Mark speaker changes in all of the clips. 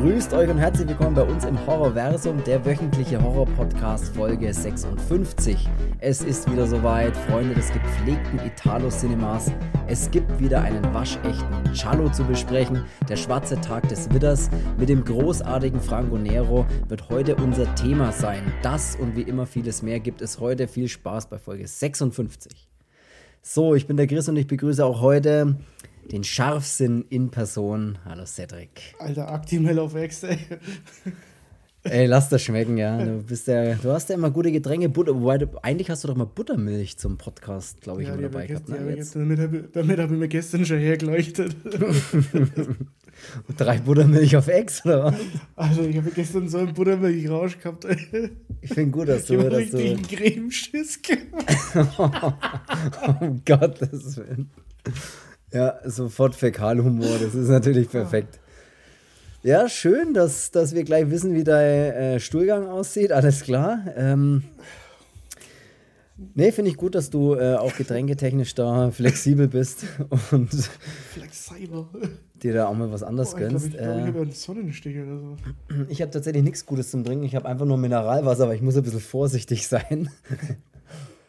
Speaker 1: Grüßt euch und herzlich willkommen bei uns im Horrorversum, der wöchentliche Horror-Podcast Folge 56. Es ist wieder soweit, Freunde des gepflegten Italo-Cinemas. Es gibt wieder einen waschechten Cello zu besprechen. Der schwarze Tag des Widders mit dem großartigen Franco Nero wird heute unser Thema sein. Das und wie immer vieles mehr gibt es heute. Viel Spaß bei Folge 56. So, ich bin der Chris und ich begrüße auch heute den Scharfsinn in Person. Hallo Cedric.
Speaker 2: Alter, Actimel auf Ex, ey.
Speaker 1: Ey, lass das schmecken, ja. Du bist ja, du hast ja immer gute Getränke, Butter, wobei du, eigentlich hast du doch mal Buttermilch zum Podcast, glaube ich, ja, immer dabei gehabt. Ne?
Speaker 2: Ja, jetzt. Damit habe hab ich mir gestern schon hergeleuchtet.
Speaker 1: Drei Buttermilch auf Ex, oder was?
Speaker 2: Also, ich habe gestern so einen Buttermilch-Rausch gehabt. Ey.
Speaker 1: Ich finde gut, dass du.
Speaker 2: Ich habe richtig einen Cremeschiss
Speaker 1: gemacht. um Gottes Willen. Ja, sofort Fäkalhumor, das ist natürlich perfekt. Ja, schön, dass, dass wir gleich wissen, wie dein äh, Stuhlgang aussieht, alles klar. Ähm, nee, finde ich gut, dass du äh, auch getränketechnisch da flexibel bist und
Speaker 2: flexibel.
Speaker 1: dir da auch mal was anderes
Speaker 2: oh,
Speaker 1: gönnst.
Speaker 2: Ich glaube, glaub, ich habe einen Sonnenstich oder so.
Speaker 1: Ich habe tatsächlich nichts Gutes zum Trinken, ich habe einfach nur Mineralwasser, aber ich muss ein bisschen vorsichtig sein.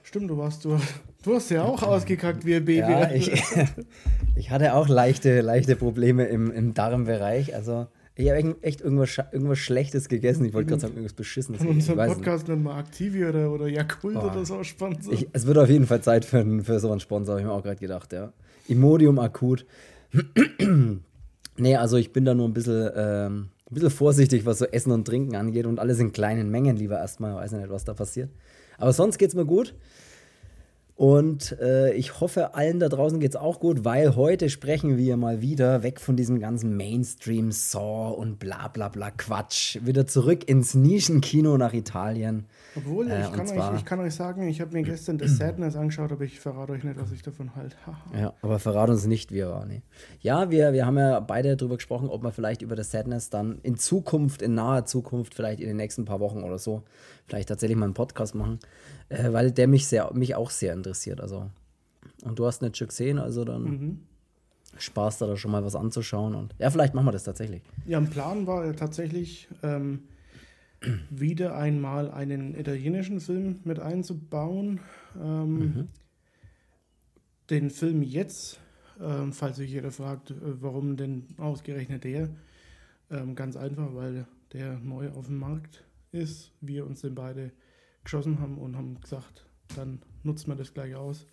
Speaker 2: Stimmt, du warst du. Du hast ja auch ausgekackt wie ein Baby.
Speaker 1: Ja, ich, ich hatte auch leichte, leichte Probleme im, im Darmbereich. Also ich habe echt irgendwas, irgendwas Schlechtes gegessen. Ich wollte gerade sagen, irgendwas Beschissenes.
Speaker 2: Von unserem Podcast nennen wir Activi oder, oder Yakult oh. oder so Sponsor.
Speaker 1: Ich, es wird auf jeden Fall Zeit für, für so einen Sponsor, habe ich mir auch gerade gedacht, ja. Imodium akut. nee, also ich bin da nur ein bisschen, ähm, ein bisschen vorsichtig, was so Essen und Trinken angeht und alles in kleinen Mengen lieber erstmal. Ich weiß nicht, was da passiert. Aber sonst geht es mir gut. Und äh, ich hoffe, allen da draußen geht es auch gut, weil heute sprechen wir mal wieder weg von diesem ganzen Mainstream-Saw und bla bla bla Quatsch. Wieder zurück ins Nischenkino nach Italien.
Speaker 2: Obwohl, äh, ich, kann euch, ich, kann euch, sagen, ich habe mir gestern The Sadness angeschaut, aber ich verrate euch nicht, was ich davon halte.
Speaker 1: ja, aber verrate uns nicht, wie er war. Nee. Ja, wir, wir haben ja beide darüber gesprochen, ob wir vielleicht über The Sadness dann in Zukunft, in naher Zukunft, vielleicht in den nächsten paar Wochen oder so, vielleicht tatsächlich mal einen Podcast machen äh, weil der mich, sehr, mich auch sehr interessiert. Also. Und du hast nicht schon gesehen, also dann mhm. Spaß da, da schon mal was anzuschauen. Und ja, vielleicht machen wir das tatsächlich.
Speaker 2: Ja, ein Plan war ja tatsächlich, ähm, wieder einmal einen italienischen Film mit einzubauen. Ähm, mhm. Den Film jetzt, ähm, falls sich jeder fragt, äh, warum denn ausgerechnet der, ähm, ganz einfach, weil der neu auf dem Markt ist. Wir uns den beide geschossen haben und haben gesagt, dann nutzt man das gleich aus.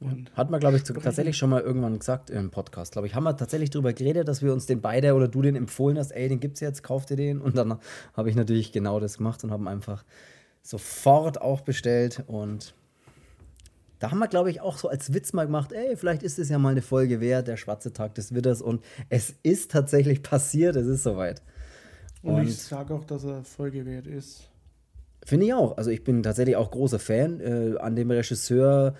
Speaker 1: Und Hat man, glaube ich, tatsächlich schon mal irgendwann gesagt im Podcast. Glaube ich, haben wir tatsächlich darüber geredet, dass wir uns den beide oder du den empfohlen hast, ey, den gibt's jetzt, kauf dir den. Und dann habe ich natürlich genau das gemacht und haben einfach sofort auch bestellt. Und da haben wir, glaube ich, auch so als Witz mal gemacht, ey, vielleicht ist es ja mal eine Folge wert, der schwarze Tag des Witters. Und es ist tatsächlich passiert, es ist soweit.
Speaker 2: Und, und ich sage auch, dass er Folge wert ist.
Speaker 1: Finde ich auch. Also ich bin tatsächlich auch großer Fan. Äh, an dem Regisseur,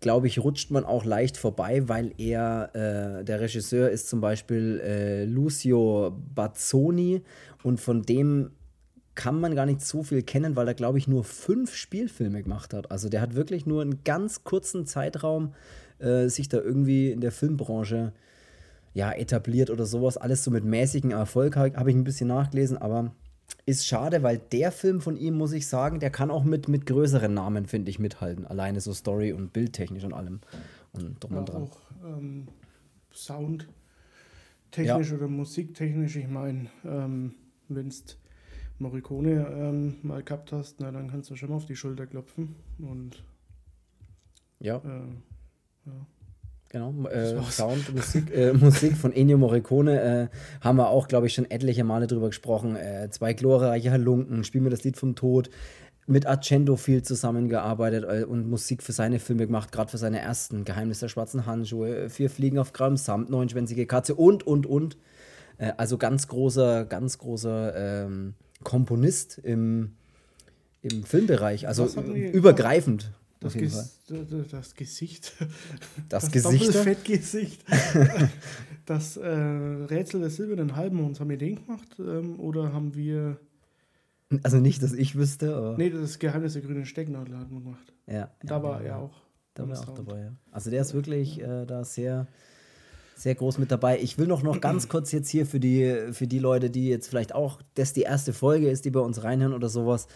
Speaker 1: glaube ich, rutscht man auch leicht vorbei, weil er, äh, der Regisseur ist zum Beispiel äh, Lucio Bazzoni und von dem kann man gar nicht so viel kennen, weil er, glaube ich, nur fünf Spielfilme gemacht hat. Also der hat wirklich nur einen ganz kurzen Zeitraum äh, sich da irgendwie in der Filmbranche ja, etabliert oder sowas. Alles so mit mäßigem Erfolg habe ich ein bisschen nachgelesen, aber ist schade, weil der Film von ihm, muss ich sagen, der kann auch mit, mit größeren Namen, finde ich, mithalten. Alleine so Story- und Bildtechnisch und allem. Und drum
Speaker 2: ja,
Speaker 1: und dran.
Speaker 2: Auch ähm, Sound technisch ja. oder musiktechnisch. Ich meine, ähm, wenn du Morricone ähm, mal gehabt hast, na, dann kannst du schon mal auf die Schulter klopfen. Und
Speaker 1: ja. Äh, ja. Genau, äh, Sound, Musik, äh, Musik von Ennio Morricone äh, haben wir auch, glaube ich, schon etliche Male drüber gesprochen. Äh, zwei glorreiche Halunken, Spiel mir das Lied vom Tod. Mit Argento viel zusammengearbeitet äh, und Musik für seine Filme gemacht, gerade für seine ersten. Geheimnis der schwarzen Handschuhe, Vier Fliegen auf Gramm Samt, Neunschwänzige Katze und, und, und. Äh, also ganz großer, ganz großer ähm, Komponist im, im Filmbereich, also übergreifend.
Speaker 2: Das, Ges das, Gesicht.
Speaker 1: Das, das Gesicht.
Speaker 2: Fettgesicht. das äh, Rätsel des silbernen Halbmonds, haben wir den gemacht? Ähm, oder haben wir.
Speaker 1: Also nicht, dass ich wüsste, aber.
Speaker 2: Nee, das Geheimnis der grünen Stecknadel hat man gemacht.
Speaker 1: Ja.
Speaker 2: Da ja, war er auch.
Speaker 1: Da war er auch dabei, ja. Also der ist wirklich äh, da sehr. sehr groß mit dabei. Ich will noch, noch ganz kurz jetzt hier für die, für die Leute, die jetzt vielleicht auch, das die erste Folge ist, die bei uns reinhören oder sowas.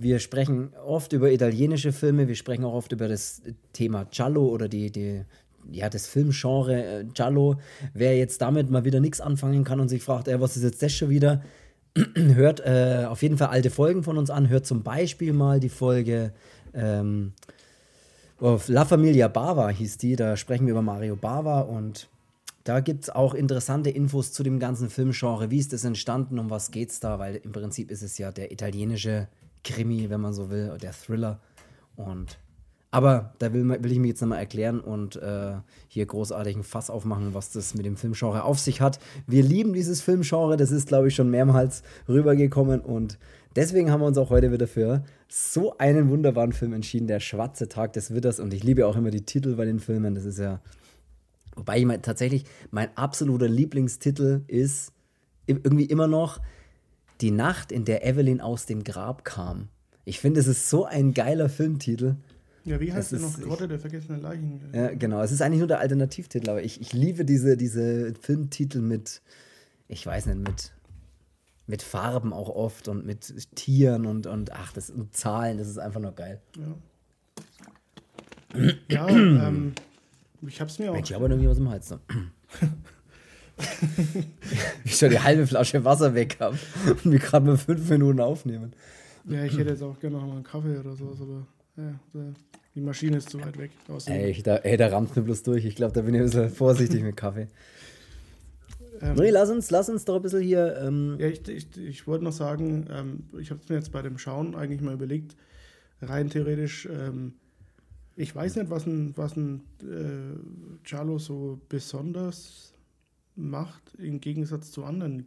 Speaker 1: Wir sprechen oft über italienische Filme, wir sprechen auch oft über das Thema Giallo oder die, die, ja, das Filmgenre äh, Giallo. Wer jetzt damit mal wieder nichts anfangen kann und sich fragt, ey, was ist jetzt das schon wieder? hört äh, auf jeden Fall alte Folgen von uns an. Hört zum Beispiel mal die Folge ähm, La Familia Bava hieß die. Da sprechen wir über Mario Bava und da gibt es auch interessante Infos zu dem ganzen Filmgenre. Wie ist das entstanden? Um was geht es da? Weil im Prinzip ist es ja der italienische Krimi, wenn man so will, der Thriller. Und aber da will, will ich mir jetzt nochmal erklären und äh, hier großartig ein Fass aufmachen, was das mit dem Filmgenre auf sich hat. Wir lieben dieses Filmgenre, das ist, glaube ich, schon mehrmals rübergekommen und deswegen haben wir uns auch heute wieder für so einen wunderbaren Film entschieden, Der Schwarze Tag des Witters. Und ich liebe auch immer die Titel bei den Filmen, das ist ja. Wobei ich mein, tatsächlich mein absoluter Lieblingstitel ist irgendwie immer noch Die Nacht, in der Evelyn aus dem Grab kam. Ich finde, es ist so ein geiler Filmtitel.
Speaker 2: Ja, wie heißt der noch? Grotte der vergessenen Leichen.
Speaker 1: Ja, genau. Es ist eigentlich nur der Alternativtitel, aber ich, ich liebe diese, diese Filmtitel mit, ich weiß nicht, mit, mit Farben auch oft und mit Tieren und, und ach, das und Zahlen, das ist einfach nur geil.
Speaker 2: Ja. ja, ähm, ich hab's mir auch.
Speaker 1: Ich habe irgendwie was im Hals. Ich schon die halbe Flasche Wasser weg habe und wir gerade mal fünf Minuten aufnehmen.
Speaker 2: Ja, ich hätte jetzt auch gerne noch mal einen Kaffee oder sowas, aber ja, die Maschine ist zu weit weg.
Speaker 1: Ey, da, ey, da rammt mir bloß durch. Ich glaube, da bin ich ein bisschen vorsichtig mit Kaffee. Ähm, nee, lass uns, lass uns doch ein bisschen hier. Ähm
Speaker 2: ja, ich, ich, ich wollte noch sagen, ähm, ich habe es mir jetzt bei dem Schauen eigentlich mal überlegt, rein theoretisch, ähm, ich weiß nicht, was ein, was ein äh, Charlo so besonders macht, im Gegensatz zu anderen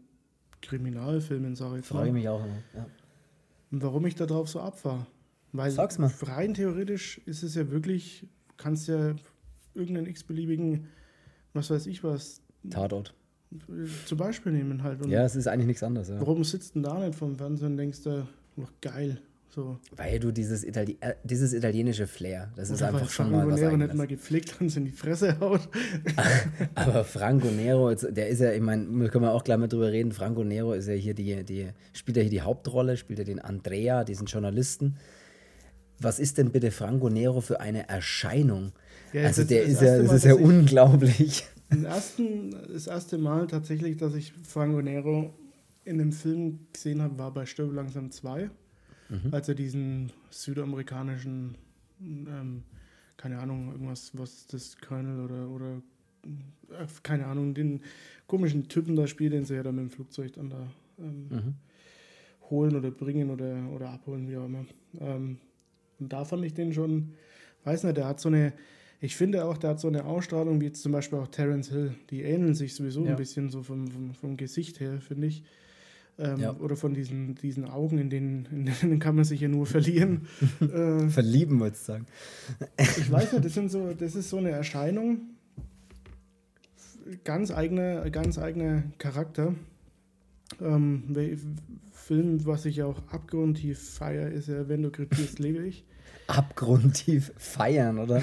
Speaker 2: Kriminalfilmen, sage ich
Speaker 1: Frage mich auch immer, ja.
Speaker 2: Und warum ich darauf so abfahre. Weil
Speaker 1: Sag's mal.
Speaker 2: rein theoretisch ist es ja wirklich, kannst ja irgendeinen x-beliebigen, was weiß ich was.
Speaker 1: Tatort.
Speaker 2: Zum Beispiel nehmen halt.
Speaker 1: Und ja, es ist eigentlich nichts anderes. Ja.
Speaker 2: Warum sitzt denn da nicht vom Fernsehen und denkst du, oh, geil. So.
Speaker 1: Weil du dieses, Itali äh, dieses italienische Flair, das Oder ist einfach schon mal
Speaker 2: was Nero nicht mal gepflegt uns in die Fresse haut.
Speaker 1: Aber Franco Nero, der ist ja, ich meine, können wir auch gleich mal drüber reden, Franco Nero ist ja hier die, die spielt ja hier die Hauptrolle, spielt ja den Andrea, diesen Journalisten was ist denn bitte Franco Nero für eine Erscheinung? Ja, also der ist ja, das Mal, ist ja unglaublich.
Speaker 2: Ersten, das erste Mal tatsächlich, dass ich Franco Nero in einem Film gesehen habe, war bei Stirb langsam 2, mhm. als er diesen südamerikanischen, ähm, keine Ahnung, irgendwas, was das Colonel oder, oder äh, keine Ahnung, den komischen Typen da spielt, den sie ja dann mit dem Flugzeug dann da ähm, mhm. holen oder bringen oder, oder abholen, wie auch immer. Ähm, und da fand ich den schon, weiß nicht, der hat so eine, ich finde auch, der hat so eine Ausstrahlung, wie jetzt zum Beispiel auch Terence Hill. Die ähneln sich sowieso ja. ein bisschen so vom, vom, vom Gesicht her, finde ich. Ähm, ja. Oder von diesen, diesen Augen, in denen, in denen kann man sich ja nur verlieren.
Speaker 1: äh, Verlieben, wolltest du sagen.
Speaker 2: ich weiß nicht, das, sind so, das ist so eine Erscheinung, ganz eigener ganz eigener Charakter. Ähm, Film, was ich auch abgrundtief feiere, ist ja Wenn du krepierst, lebe ich.
Speaker 1: Abgrundtief feiern, oder?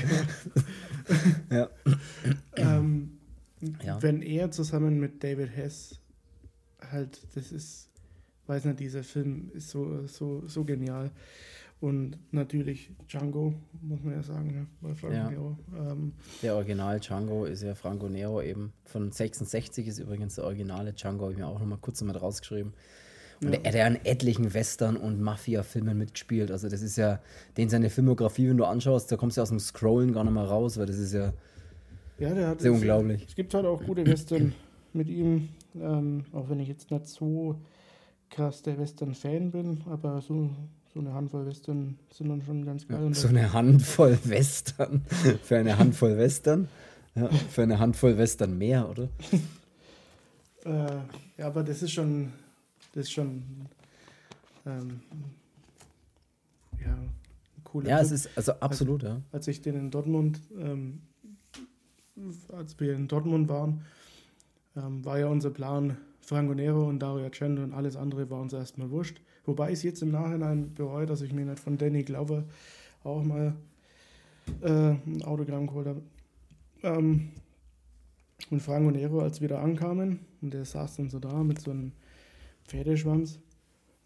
Speaker 2: ja. Ähm, ja. Wenn er zusammen mit David Hess halt, das ist, weiß nicht, dieser Film ist so, so, so genial. Und natürlich Django, muss man ja sagen, ne? bei Franco ja. Nero. Ähm,
Speaker 1: der Original Django ist ja Franco Nero eben. Von 66 ist übrigens der originale Django, habe ich mir auch noch mal kurz mit rausgeschrieben. Und ja. er hat ja in etlichen Western- und Mafia-Filmen mitgespielt. Also, das ist ja, den seine Filmografie, wenn du anschaust, da kommst du aus dem Scrollen gar nicht mehr raus, weil das ist ja,
Speaker 2: ja der hat
Speaker 1: sehr unglaublich.
Speaker 2: Es gibt halt auch gute Western mit ihm, ähm, auch wenn ich jetzt nicht so krass der Western-Fan bin, aber so, so eine Handvoll Western sind dann schon ganz geil.
Speaker 1: Ja, so eine Handvoll Western. für eine Handvoll Western? Ja, für eine Handvoll Western mehr, oder?
Speaker 2: äh, ja, aber das ist schon das ist schon ähm, ja, ein cooler
Speaker 1: Ja, Tipp. es ist also absolut,
Speaker 2: als,
Speaker 1: ja.
Speaker 2: Als ich den in Dortmund, ähm, als wir in Dortmund waren, ähm, war ja unser Plan Franco Nero und Dario Argento und alles andere war uns erstmal wurscht. Wobei ich es jetzt im Nachhinein bereue, dass ich mir nicht von Danny Glover auch mal äh, ein Autogramm geholt habe. Ähm, Und Franco Nero, als wir da ankamen, und der saß dann so da mit so einem Pferdeschwanz,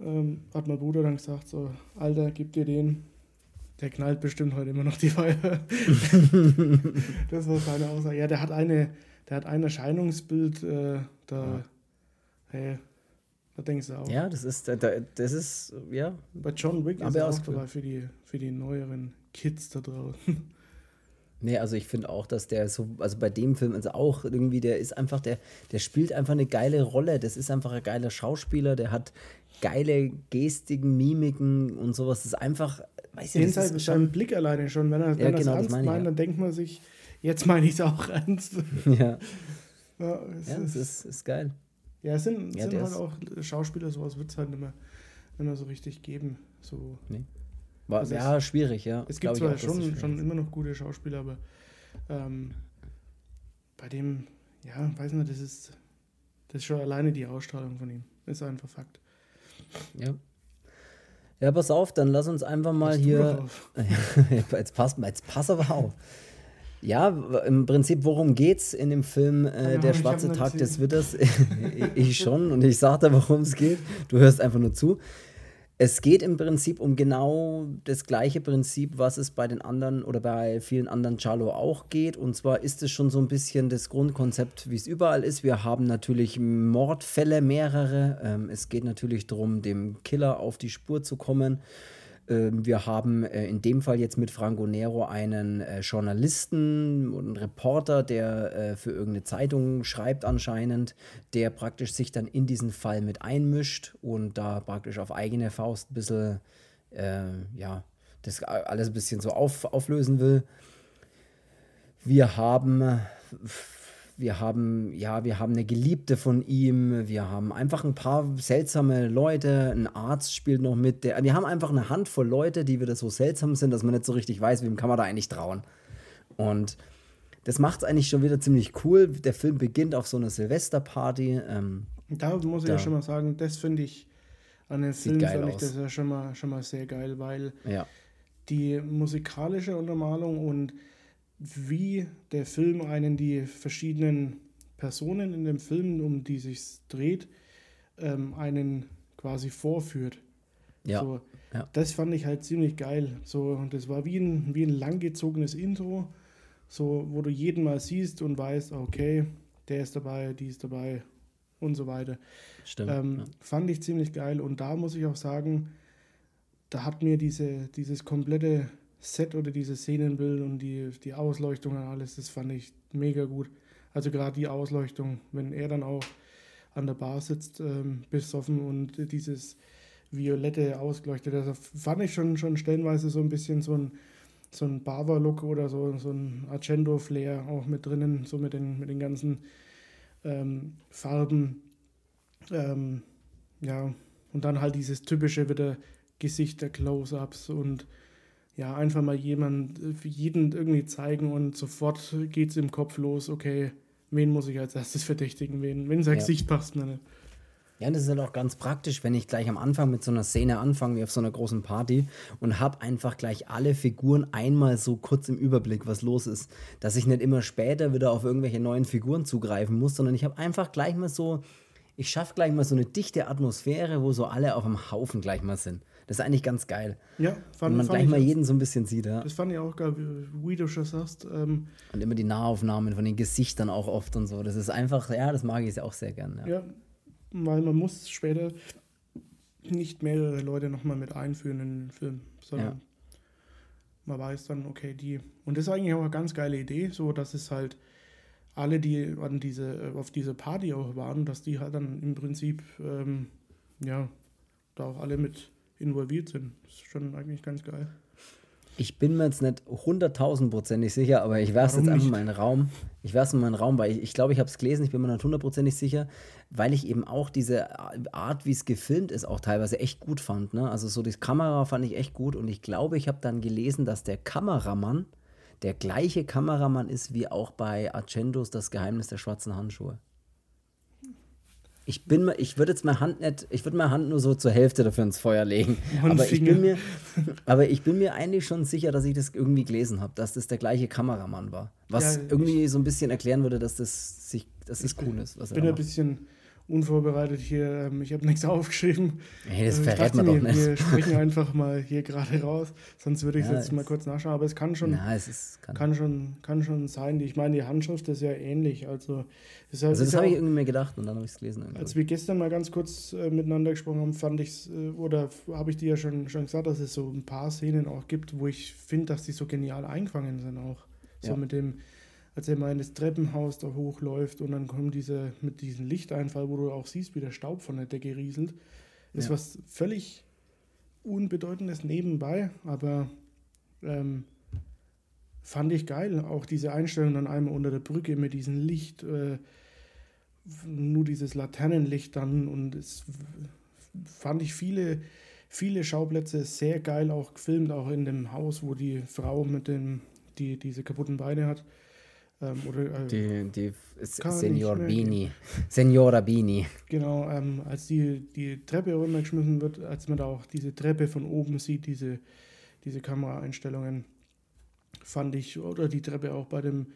Speaker 2: ähm, hat mein Bruder dann gesagt, so, Alter, gib dir den, der knallt bestimmt heute immer noch die Feier. das war seine Aussage. Ja, der hat eine, der hat ein Erscheinungsbild, äh, da, ja. Hey, da denkst du auch.
Speaker 1: Ja, das ist, das ist, ja.
Speaker 2: Bei John Wick ist er auch dabei für die, für die neueren Kids da draußen.
Speaker 1: Nee, also ich finde auch, dass der so, also bei dem Film, also auch irgendwie, der ist einfach, der, der spielt einfach eine geile Rolle. Das ist einfach ein geiler Schauspieler, der hat geile Gestiken, Mimiken und sowas. Das ist einfach,
Speaker 2: weiß ich nicht. Das ist schon Blick alleine schon. Wenn er, wenn ja, genau, das ernst das meint, ja. dann denkt man sich, jetzt meine ich es auch ernst.
Speaker 1: Ja. ja, es ja, ist, ist, ist geil.
Speaker 2: Ja, es sind, ja, sind halt auch Schauspieler, sowas wird es halt nicht mehr, nicht mehr so richtig geben. So. Nee.
Speaker 1: War, also ja, es, schwierig, ja.
Speaker 2: Es gibt zwar auch, schon, schon immer noch gute Schauspieler, aber ähm, bei dem, ja, weiß nicht, das ist, das ist schon alleine die Ausstrahlung von ihm. Ist einfach Fakt.
Speaker 1: Ja. Ja, pass auf, dann lass uns einfach mal pass hier. jetzt, pass, jetzt pass aber auf. Ja, im Prinzip, worum geht's in dem Film äh, Der schwarze Tag des Witters? ich schon und ich sag dir, worum es geht. Du hörst einfach nur zu. Es geht im Prinzip um genau das gleiche Prinzip, was es bei den anderen oder bei vielen anderen Chalo auch geht. Und zwar ist es schon so ein bisschen das Grundkonzept, wie es überall ist. Wir haben natürlich Mordfälle, mehrere. Ähm, es geht natürlich darum, dem Killer auf die Spur zu kommen. Ähm, wir haben äh, in dem Fall jetzt mit Franco Nero einen äh, Journalisten und einen Reporter, der äh, für irgendeine Zeitung schreibt anscheinend, der praktisch sich dann in diesen Fall mit einmischt und da praktisch auf eigene Faust ein bisschen, äh, ja, das alles ein bisschen so auf, auflösen will. Wir haben wir haben, ja, wir haben eine Geliebte von ihm, wir haben einfach ein paar seltsame Leute, ein Arzt spielt noch mit, der, wir haben einfach eine Handvoll Leute, die wieder so seltsam sind, dass man nicht so richtig weiß, wem kann man da eigentlich trauen. Und das macht es eigentlich schon wieder ziemlich cool. Der Film beginnt auf so einer Silvesterparty. Ähm,
Speaker 2: da muss ich da ja schon mal sagen, das finde ich an dem Film fand ich das ja schon mal, schon mal sehr geil, weil
Speaker 1: ja.
Speaker 2: die musikalische Untermalung und wie der Film einen die verschiedenen Personen in dem Film, um die sich dreht, ähm, einen quasi vorführt.
Speaker 1: Ja.
Speaker 2: So,
Speaker 1: ja.
Speaker 2: Das fand ich halt ziemlich geil. So, und das war wie ein, wie ein langgezogenes Intro, so, wo du jeden mal siehst und weißt, okay, der ist dabei, die ist dabei und so weiter.
Speaker 1: Stimmt.
Speaker 2: Ähm, ja. Fand ich ziemlich geil. Und da muss ich auch sagen, da hat mir diese, dieses komplette Set oder diese Szenenbild und die, die Ausleuchtung und alles, das fand ich mega gut. Also gerade die Ausleuchtung, wenn er dann auch an der Bar sitzt, ähm, besoffen und dieses violette ausgeleuchtet, das fand ich schon, schon stellenweise so ein bisschen so ein, so ein Bava-Look oder so, so ein Argento-Flair auch mit drinnen, so mit den, mit den ganzen ähm, Farben. Ähm, ja, und dann halt dieses typische wieder Gesichter, Close-Ups und ja, einfach mal jemand, jeden irgendwie zeigen und sofort geht es im Kopf los, okay, wen muss ich als erstes verdächtigen, wen, wen sein ja. Gesicht passt mir nicht.
Speaker 1: Ja, das ist halt auch ganz praktisch, wenn ich gleich am Anfang mit so einer Szene anfange, wie auf so einer großen Party, und habe einfach gleich alle Figuren einmal so kurz im Überblick, was los ist. Dass ich nicht immer später wieder auf irgendwelche neuen Figuren zugreifen muss, sondern ich habe einfach gleich mal so, ich schaffe gleich mal so eine dichte Atmosphäre, wo so alle auf dem Haufen gleich mal sind. Das ist eigentlich ganz geil.
Speaker 2: Ja,
Speaker 1: fand, Wenn man gleich mal jeden so ein bisschen sieht, ja.
Speaker 2: Das fand ich auch geil, wie du schon sagst. Ähm,
Speaker 1: und immer die Nahaufnahmen von den Gesichtern auch oft und so. Das ist einfach, ja, das mag ich auch sehr gern. Ja,
Speaker 2: ja weil man muss später nicht mehrere Leute nochmal mit einführen in den Film, sondern ja. man weiß dann, okay, die. Und das ist eigentlich auch eine ganz geile Idee, so dass es halt alle, die an diese, auf diese Party auch waren, dass die halt dann im Prinzip, ähm, ja, da auch alle mit involviert sind. Das ist schon eigentlich ganz geil.
Speaker 1: Ich bin mir jetzt nicht hunderttausendprozentig sicher, aber ich werfe jetzt einfach mal in den Raum. Ich werfe es in den Raum, weil ich, ich glaube, ich habe es gelesen, ich bin mir nicht hundertprozentig sicher, weil ich eben auch diese Art, wie es gefilmt ist, auch teilweise echt gut fand. Ne? Also so die Kamera fand ich echt gut und ich glaube, ich habe dann gelesen, dass der Kameramann der gleiche Kameramann ist wie auch bei Argentos Das Geheimnis der schwarzen Handschuhe. Ich bin mal, ich würde jetzt meine Hand nicht, ich würde meine Hand nur so zur Hälfte dafür ins Feuer legen. aber ich, bin mir, aber ich bin mir eigentlich schon sicher, dass ich das irgendwie gelesen habe, dass das der gleiche Kameramann war. Was ja, irgendwie so ein bisschen erklären würde, dass das sich, dass das cool ist.
Speaker 2: Was ich bin ein bisschen unvorbereitet hier. Ähm, ich habe nichts aufgeschrieben.
Speaker 1: Hey, das also verrät man doch nicht.
Speaker 2: Wir sprechen einfach mal hier gerade raus, sonst würde ich ja, jetzt mal kurz nachschauen. Aber es kann schon,
Speaker 1: na, es ist, kann,
Speaker 2: kann, schon, kann schon sein. Ich meine, die Handschrift ist ja ähnlich. Also,
Speaker 1: ist also das habe ich irgendwie mir gedacht und dann habe ich es gelesen.
Speaker 2: Irgendwie. Als wir gestern mal ganz kurz äh, miteinander gesprochen haben, fand ich es, äh, oder habe ich dir ja schon, schon gesagt, dass es so ein paar Szenen auch gibt, wo ich finde, dass die so genial eingefangen sind auch. So ja. mit dem als er mal in das Treppenhaus da hochläuft und dann kommt diese mit diesem Lichteinfall, wo du auch siehst, wie der Staub von der Decke rieselt. Ist ja. was völlig Unbedeutendes nebenbei, aber ähm, fand ich geil. Auch diese Einstellung dann einmal unter der Brücke mit diesem Licht, äh, nur dieses Laternenlicht dann und es fand ich viele, viele Schauplätze sehr geil auch gefilmt, auch in dem Haus, wo die Frau mit dem, die diese kaputten Beine hat.
Speaker 1: Ähm, oder, äh, die die Senior Bini. Senora Bini.
Speaker 2: Genau, ähm, als die, die Treppe runtergeschmissen wird, als man da auch diese Treppe von oben sieht, diese, diese Kameraeinstellungen, fand ich, oder die Treppe auch bei dem,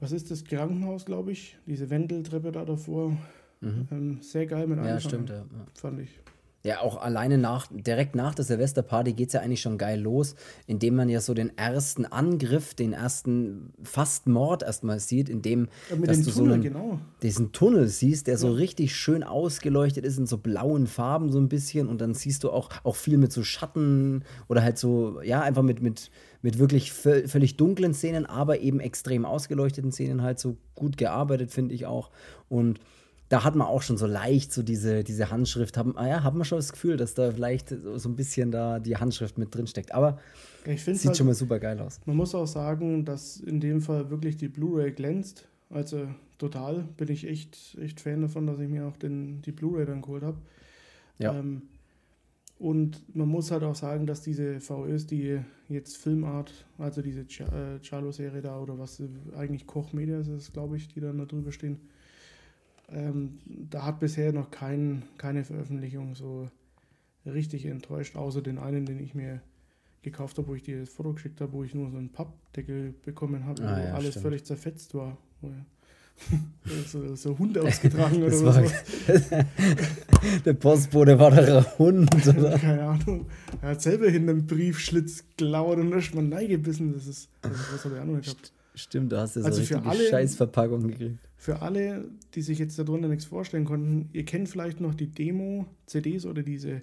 Speaker 2: was ist das, Krankenhaus, glaube ich, diese Wendeltreppe da davor, mhm. ähm, sehr geil mit
Speaker 1: Ja, stimmt, ja.
Speaker 2: Fand ich.
Speaker 1: Ja, auch alleine nach, direkt nach der Silvesterparty geht es ja eigentlich schon geil los, indem man ja so den ersten Angriff, den ersten fast Mord erstmal sieht, indem
Speaker 2: ja, dass du Tunnel, so einen, genau.
Speaker 1: diesen Tunnel siehst, der ja. so richtig schön ausgeleuchtet ist in so blauen Farben so ein bisschen und dann siehst du auch, auch viel mit so Schatten oder halt so, ja, einfach mit, mit, mit wirklich völlig dunklen Szenen, aber eben extrem ausgeleuchteten Szenen halt so gut gearbeitet, finde ich auch. Und da hat man auch schon so leicht so diese, diese Handschrift, haben, ah ja, hat man schon das Gefühl, dass da vielleicht so ein bisschen da die Handschrift mit drin steckt. Aber sieht halt, schon mal super geil aus.
Speaker 2: Man muss auch sagen, dass in dem Fall wirklich die Blu-ray glänzt. Also total bin ich echt, echt Fan davon, dass ich mir auch den, die Blu-ray dann geholt habe. Ja. Ähm, und man muss halt auch sagen, dass diese VÖs, die jetzt Filmart, also diese äh, Charlo-Serie da oder was eigentlich Koch Media ist, glaube ich, die dann da drüber stehen, ähm, da hat bisher noch kein, keine Veröffentlichung so richtig enttäuscht, außer den einen, den ich mir gekauft habe, wo ich dir das Foto geschickt habe, wo ich nur so einen Pappdeckel bekommen habe, ah, wo ja, alles stimmt. völlig zerfetzt war. so, so Hund ausgetragen oder so.
Speaker 1: der Postbote war der Hund, oder?
Speaker 2: Keine Ahnung. Er hat selber hinter dem Briefschlitz gelauert und ist mal reingebissen. Das ist, also was habe ich auch noch gehabt.
Speaker 1: Stimmt, du hast ja so also für alle, Scheißverpackung gekriegt.
Speaker 2: Für alle, die sich jetzt darunter nichts vorstellen konnten, ihr kennt vielleicht noch die Demo-CDs oder diese,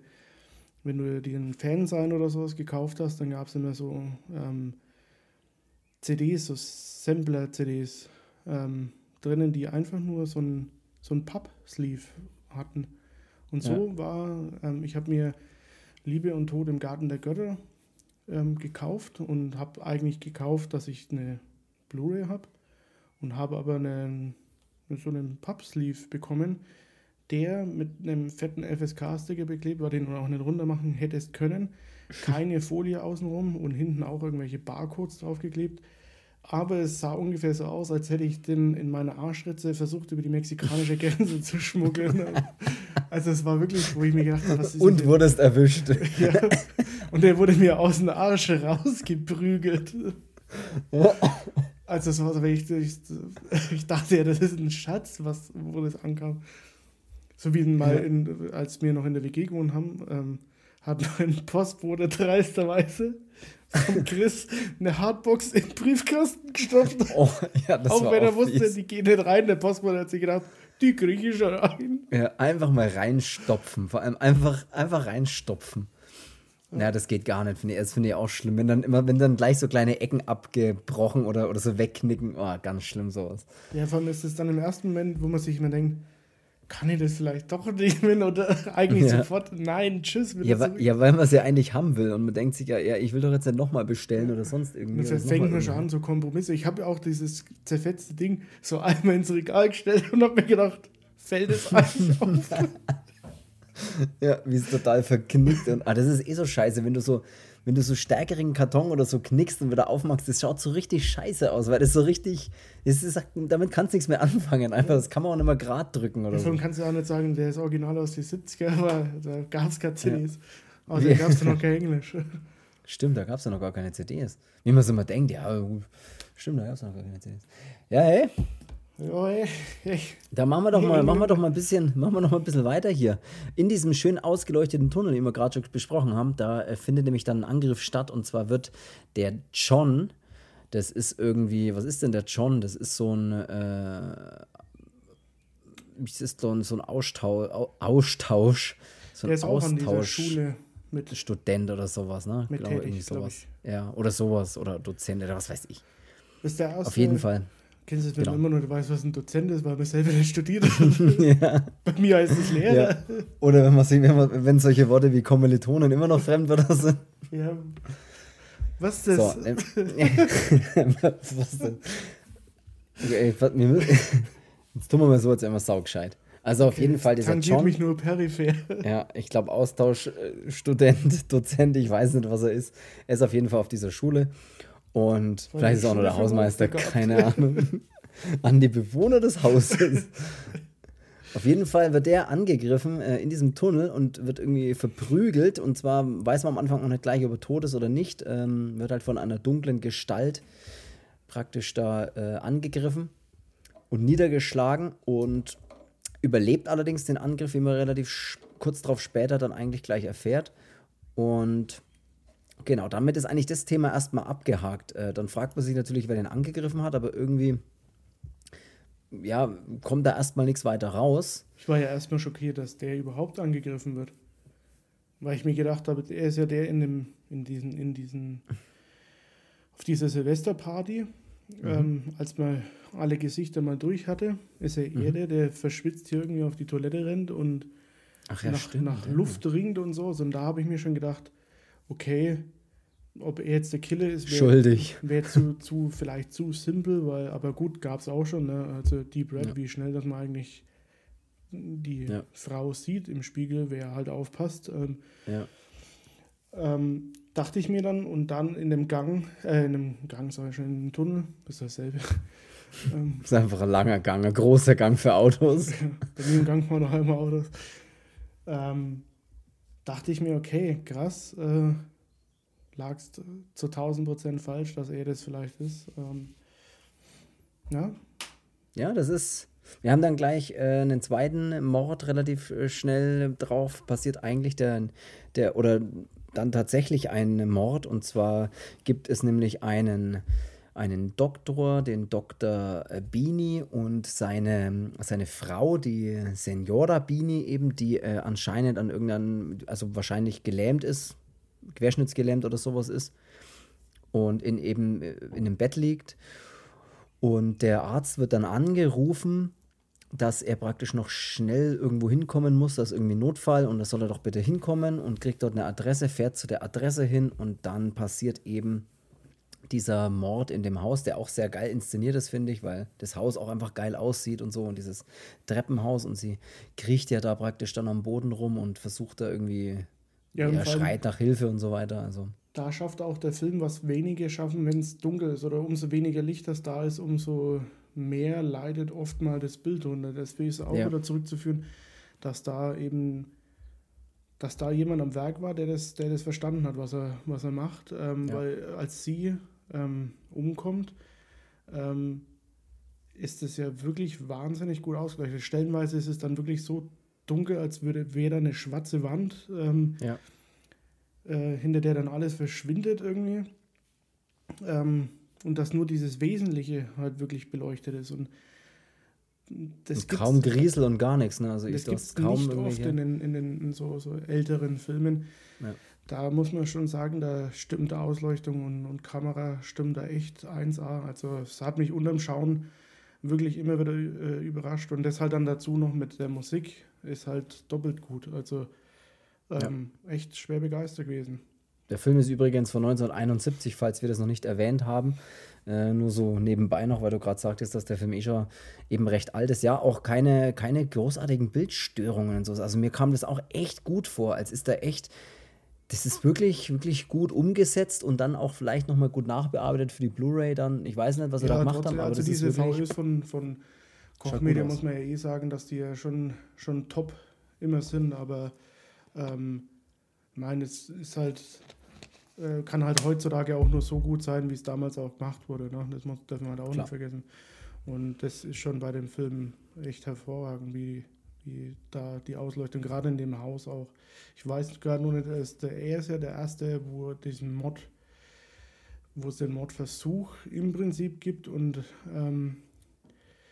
Speaker 2: wenn du dir einen Fansign oder sowas gekauft hast, dann gab es immer so ähm, CDs, so Sampler-CDs ähm, drinnen, die einfach nur so ein, so ein Papp-Sleeve hatten. Und so ja. war, ähm, ich habe mir Liebe und Tod im Garten der Götter ähm, gekauft und habe eigentlich gekauft, dass ich eine Blu-ray habe und habe aber einen, so einen Pappsleeve bekommen, der mit einem fetten FSK-Sticker beklebt war, den du auch nicht runter machen hättest können. Keine Folie außenrum und hinten auch irgendwelche Barcodes draufgeklebt. Aber es sah ungefähr so aus, als hätte ich den in meiner Arschritze versucht, über die mexikanische Grenze zu schmuggeln. Also es war wirklich, wo ich mir gedacht habe, was ist
Speaker 1: Und wurdest erwischt.
Speaker 2: ja. Und der wurde mir aus dem Arsch rausgeprügelt. Also das war so, ich, ich, ich dachte ja, das ist ein Schatz, was, wo das ankam. So wie mal, in, als wir noch in der WG gewohnt haben, ähm, hat noch ein Postbote dreisterweise von Chris eine Hardbox im Briefkasten gestopft. Oh, ja, das auch war wenn er wusste, fies. die geht nicht rein. Der Postbote hat sich gedacht, die kriege ich schon rein.
Speaker 1: Ja, einfach mal reinstopfen. Vor allem einfach, einfach reinstopfen. Ja, das geht gar nicht, finde ich. Das finde ich auch schlimm. Wenn dann immer, wenn dann gleich so kleine Ecken abgebrochen oder, oder so wegknicken, oh, ganz schlimm sowas.
Speaker 2: Ja, vor allem ist es dann im ersten Moment, wo man sich immer denkt, kann ich das vielleicht doch nehmen oder eigentlich ja. sofort, nein, tschüss.
Speaker 1: Ja, wa ja, weil man es ja eigentlich haben will und man denkt sich ja, ja ich will doch jetzt nicht nochmal bestellen oder sonst irgendwie.
Speaker 2: Das fängt man schon an, so Kompromisse. Ich habe ja auch dieses zerfetzte Ding so einmal ins Regal gestellt und habe mir gedacht, fällt es eigentlich auf.
Speaker 1: Ja, wie es total verknickt. Und, ah, das ist eh so scheiße, wenn du so, wenn du so stärkeren Karton oder so knickst und wieder aufmachst, das schaut so richtig scheiße aus, weil das so richtig, das ist, damit kannst du nichts mehr anfangen. Einfach, das kann man auch nicht mehr gerade drücken oder
Speaker 2: Davon
Speaker 1: so.
Speaker 2: kannst du auch nicht sagen, der ist original aus den 70er, aber da gab es keine CDs. Ja. Also da gab es noch kein Englisch.
Speaker 1: Stimmt, da gab es ja noch gar keine CDs. Wie man so immer denkt, ja, stimmt, da gab es noch gar keine CDs. Ja, hey. Da machen wir doch mal, machen wir doch mal ein bisschen, machen wir noch mal ein bisschen weiter hier. In diesem schön ausgeleuchteten Tunnel, den wir gerade schon besprochen haben, da äh, findet nämlich dann ein Angriff statt und zwar wird der John, das ist irgendwie, was ist denn der John? Das ist so ein, äh, ist so ein, so ein Austausch, Austausch, so ein
Speaker 2: der ist auch an dieser
Speaker 1: Austausch.
Speaker 2: Schule mit
Speaker 1: Student oder sowas, ne?
Speaker 2: Mit
Speaker 1: Glaube,
Speaker 2: tätig,
Speaker 1: irgendwie
Speaker 2: glaub
Speaker 1: sowas. Ja, oder sowas. Oder Dozent oder was weiß ich.
Speaker 2: ist der erste,
Speaker 1: Auf jeden Fall.
Speaker 2: Kennst du es, wenn
Speaker 1: Genau.
Speaker 2: man immer nur weiß, was ein Dozent ist, weil man selber nicht studiert hat?
Speaker 1: ja.
Speaker 2: Bei mir heißt es Lehrer.
Speaker 1: ja. Oder wenn man sieht, wenn, man, wenn solche Worte wie Kommilitonen immer noch Fremdwörter sind.
Speaker 2: Ja. Was ist das?
Speaker 1: So, ähm, was denn? Okay, was- wir müssen- Jetzt tun wir mal so, als wären wir saugescheit. Also auf jeden Fall dieser John.
Speaker 2: mich nur peripher.
Speaker 1: Ja, ich glaube Austauschstudent, Dozent, ich weiß nicht, was er ist. Er ist auf jeden Fall auf dieser Schule. Und
Speaker 2: War
Speaker 1: vielleicht ist auch noch
Speaker 2: Schule
Speaker 1: der Hausmeister, keine Ahnung. An die Bewohner des Hauses. Auf jeden Fall wird der angegriffen äh, in diesem Tunnel und wird irgendwie verprügelt. Und zwar weiß man am Anfang noch nicht gleich, ob er tot ist oder nicht. Ähm, wird halt von einer dunklen Gestalt praktisch da äh, angegriffen und niedergeschlagen und überlebt allerdings den Angriff, wie man relativ kurz darauf später dann eigentlich gleich erfährt. Und genau, damit ist eigentlich das Thema erstmal abgehakt. Äh, dann fragt man sich natürlich, wer den angegriffen hat, aber irgendwie ja, kommt da erstmal nichts weiter raus.
Speaker 2: Ich war ja erstmal schockiert, dass der überhaupt angegriffen wird. Weil ich mir gedacht habe, er ist ja der in dem, in diesen, in diesen, auf dieser Silvesterparty,
Speaker 1: Mhm.
Speaker 2: ähm, als man alle Gesichter mal durch hatte, ist er
Speaker 1: Mhm.
Speaker 2: eher der, der verschwitzt hier irgendwie auf die Toilette rennt und
Speaker 1: Ach
Speaker 2: nach, nach
Speaker 1: ja.
Speaker 2: Luft ringt und so. Und da habe ich mir schon gedacht, okay, ob er jetzt der Killer ist, wäre
Speaker 1: Schuldig.
Speaker 2: wär zu, zu, vielleicht zu simpel, weil, aber gut, gab es auch schon, ne? Also Deep Red,
Speaker 1: Ja.
Speaker 2: wie schnell, dass man eigentlich die
Speaker 1: Ja.
Speaker 2: Frau sieht im Spiegel, wer halt aufpasst. Ähm,
Speaker 1: Ja.
Speaker 2: ähm, dachte ich mir dann und dann in dem Gang, äh, in dem Gang, sag ich schon, in dem Tunnel, ist dasselbe. ähm,
Speaker 1: Das ist einfach ein langer Gang, ein großer Gang für Autos.
Speaker 2: bei mir im Gang waren noch einmal Autos. Ähm, dachte ich mir, okay, krass, äh, lagst zu 1000 Prozent falsch, dass er das vielleicht ist. Ähm, ja,
Speaker 1: Ja, das ist. Wir haben dann gleich äh, einen zweiten Mord relativ äh, schnell drauf. Passiert eigentlich der, der, oder dann tatsächlich ein Mord. Und zwar gibt es nämlich einen, einen Doktor, den Dr. äh, Bini und seine, seine Frau, die Senora Bini, eben, die äh, anscheinend an irgendeinem, also wahrscheinlich gelähmt ist, querschnittsgelähmt oder sowas ist. Und in eben äh, in einem Bett liegt. Und der Arzt wird dann angerufen, dass er praktisch noch schnell irgendwo hinkommen muss, das ist irgendwie Notfall und da soll er doch bitte hinkommen und kriegt dort eine Adresse, fährt zu der Adresse hin und dann passiert eben dieser Mord in dem Haus, der auch sehr geil inszeniert ist, finde ich, weil das Haus auch einfach geil aussieht und so und dieses Treppenhaus und sie kriecht ja da praktisch dann am Boden rum und versucht da irgendwie,
Speaker 2: Ja,
Speaker 1: ja, schreit nach Hilfe und so weiter. Also,
Speaker 2: da schafft auch der Film, was wenige schaffen, wenn es dunkel ist oder umso weniger Licht das da ist, umso mehr leidet oft mal das Bild drunter. Deswegen ist auch
Speaker 1: Ja.
Speaker 2: wieder zurückzuführen, dass da eben, dass da jemand am Werk war, der das, der das verstanden hat, was er, was er macht. Ähm,
Speaker 1: Ja.
Speaker 2: Weil als sie ähm, umkommt, ähm, ist es ja wirklich wahnsinnig gut ausgeleuchtet. Stellenweise ist es dann wirklich so dunkel, als würde wäre da eine schwarze Wand. Ähm,
Speaker 1: ja.
Speaker 2: äh, hinter der dann alles verschwindet irgendwie. Ähm, und dass nur dieses Wesentliche halt wirklich beleuchtet ist. Und das
Speaker 1: Und kaum Griesel und gar nichts. Ne? Also
Speaker 2: das gibt es
Speaker 1: kaum
Speaker 2: nicht oft in, den, in, den, in so, so älteren Filmen.
Speaker 1: Ja.
Speaker 2: Da muss man schon sagen, da stimmt Ausleuchtung und, und Kamera stimmt da echt 1A. Also es hat mich unterm Schauen wirklich immer wieder äh, überrascht. Und das halt dann dazu noch mit der Musik ist halt doppelt gut. Also ähm, echt schwer begeistert gewesen.
Speaker 1: Der Film ist übrigens von 1971, falls wir das noch nicht erwähnt haben. Äh, nur so nebenbei noch, weil du gerade sagtest, dass der Film eh schon eben recht alt ist. Ja, auch keine, keine großartigen Bildstörungen und so. Also mir kam das auch echt gut vor, als ist da echt. Das ist wirklich, wirklich gut umgesetzt und dann auch vielleicht nochmal gut nachbearbeitet für die Blu-ray dann. Ich weiß nicht, was er ja, da gemacht hat, aber
Speaker 2: also das diese ist VÖs von, von Kochmedia muss man ja eh sagen, dass die ja schon, schon top immer sind, aber ähm, meine, es ist halt, äh, kann halt heutzutage auch nur so gut sein, wie es damals auch gemacht wurde. Ne? Das muss, darf man halt auch Klar. nicht vergessen. Und das ist schon bei dem Film echt hervorragend, wie, wie da die Ausleuchtung, gerade in dem Haus auch. Ich weiß gerade nur nicht, ist, der, er ist ja der Erste, wo diesen Mod, wo es den Mordversuch im Prinzip gibt und ähm,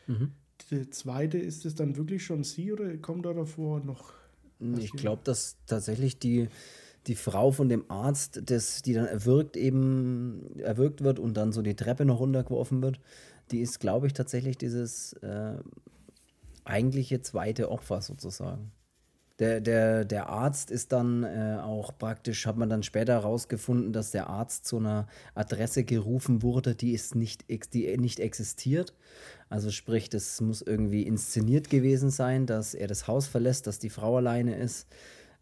Speaker 2: mhm. der zweite, ist es dann wirklich schon sie oder kommt da davor noch?
Speaker 1: Ich glaube, dass tatsächlich die, die Frau von dem Arzt, das, die dann erwürgt eben erwürgt wird und dann so die Treppe noch runtergeworfen wird, die ist, glaube ich, tatsächlich dieses äh, eigentliche zweite Opfer sozusagen. Der, der, der Arzt ist dann äh, auch praktisch, hat man dann später herausgefunden, dass der Arzt zu einer Adresse gerufen wurde, die ist nicht, die nicht existiert. Also sprich, das muss irgendwie inszeniert gewesen sein, dass er das Haus verlässt, dass die Frau alleine ist.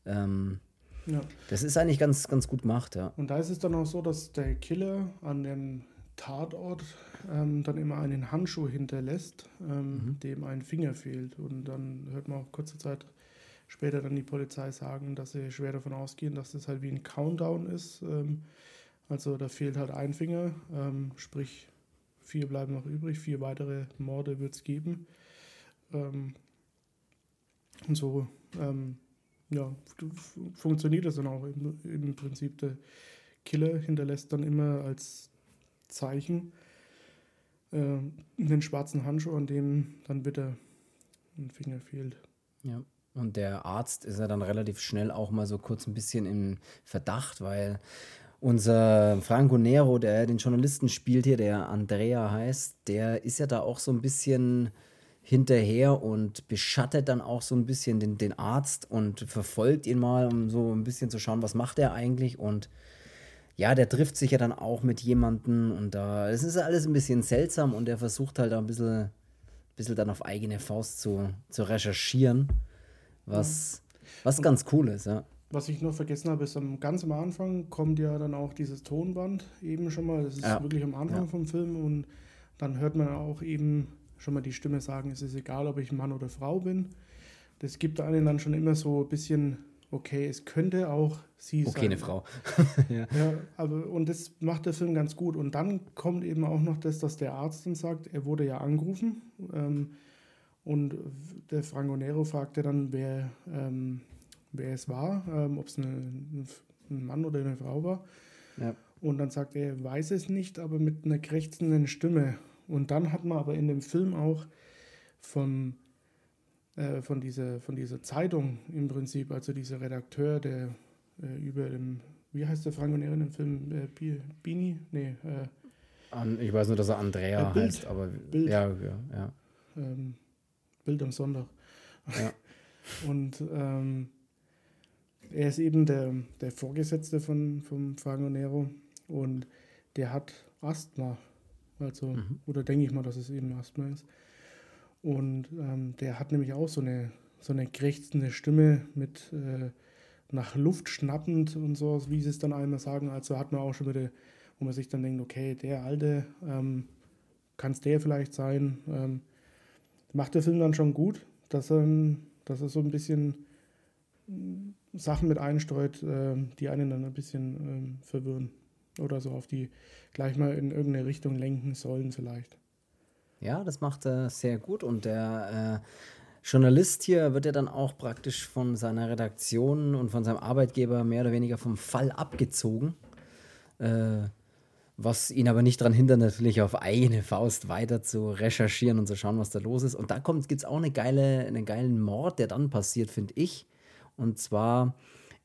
Speaker 1: Ähm, ja. Das ist eigentlich ganz, ganz gut gemacht, ja.
Speaker 2: Und da ist es dann auch so, dass der Killer an dem Tatort ähm, dann immer einen Handschuh hinterlässt, ähm, mhm. dem ein Finger fehlt. Und dann hört man auch kurze Zeit später dann die Polizei sagen, dass sie schwer davon ausgehen, dass das halt wie ein Countdown ist. Ähm, also da fehlt halt ein Finger, ähm, sprich vier bleiben noch übrig, vier weitere Morde wird es geben. Ähm, und so ähm, ja, funktioniert das dann auch im, im Prinzip. Der Killer hinterlässt dann immer als Zeichen äh, den schwarzen Handschuh, an dem dann bitte ein Finger fehlt.
Speaker 1: Ja. Und der Arzt ist ja dann relativ schnell auch mal so kurz ein bisschen im Verdacht, weil unser Franco Nero, der den Journalisten spielt hier, der Andrea heißt, der ist ja da auch so ein bisschen hinterher und beschattet dann auch so ein bisschen den, den Arzt und verfolgt ihn mal, um so ein bisschen zu schauen, was macht er eigentlich und ja, der trifft sich ja dann auch mit jemandem und da, es ist alles ein bisschen seltsam und er versucht halt da ein bisschen, bisschen dann auf eigene Faust zu, zu recherchieren, was, was ganz cool ist, ja.
Speaker 2: Was ich noch vergessen habe, ist am ganz am Anfang kommt ja dann auch dieses Tonband eben schon mal, das ist ja. wirklich am Anfang ja. vom Film und dann hört man auch eben schon mal die Stimme sagen, es ist egal, ob ich Mann oder Frau bin. Das gibt einen dann schon immer so ein bisschen okay, es könnte auch sie
Speaker 1: okay,
Speaker 2: sein. Okay,
Speaker 1: eine Frau.
Speaker 2: ja. ja. aber und das macht der Film ganz gut. Und dann kommt eben auch noch das, dass der Arzt dann sagt, er wurde ja angerufen. Ähm, und der Franco Nero fragte dann, wer, ähm, wer es war, ähm, ob es ein Mann oder eine Frau war. Ja. Und dann sagt er, er weiß es nicht, aber mit einer krächzenden Stimme. Und dann hat man aber in dem Film auch vom äh, von, dieser, von dieser Zeitung im Prinzip, also dieser Redakteur, der äh, über dem, wie heißt der Franco Nero in dem Film? Äh, Bini? Nee.
Speaker 1: An, ich weiß nur, dass er Andrea Bild, heißt, aber
Speaker 2: Bild.
Speaker 1: ja, ja. ja.
Speaker 2: Ähm, Bild am Sonntag. Ja. Und ähm, er ist eben der, der Vorgesetzte von, vom Franco Nero und der hat Asthma. Also, mhm. oder denke ich mal, dass es eben Asthma ist. Und ähm, der hat nämlich auch so eine, so eine krächzende Stimme mit äh, nach Luft schnappend und so, wie sie es dann einmal sagen. Also hat man auch schon wieder, wo man sich dann denkt, okay, der Alte, ähm, kann es der vielleicht sein. Ähm, macht der Film dann schon gut, dass er, dass er so ein bisschen hm, Sachen mit einstreut, äh, die einen dann ein bisschen ähm, verwirren. Oder so auf die gleich mal in irgendeine Richtung lenken sollen vielleicht.
Speaker 1: Ja, das macht er sehr gut und der äh, Journalist hier wird ja dann auch praktisch von seiner Redaktion und von seinem Arbeitgeber mehr oder weniger vom Fall abgezogen. Äh, was ihn aber nicht daran hindert, natürlich auf eigene Faust weiter zu recherchieren und zu schauen, was da los ist. Und da gibt es auch eine geile, einen geilen Mord, der dann passiert, finde ich. Und zwar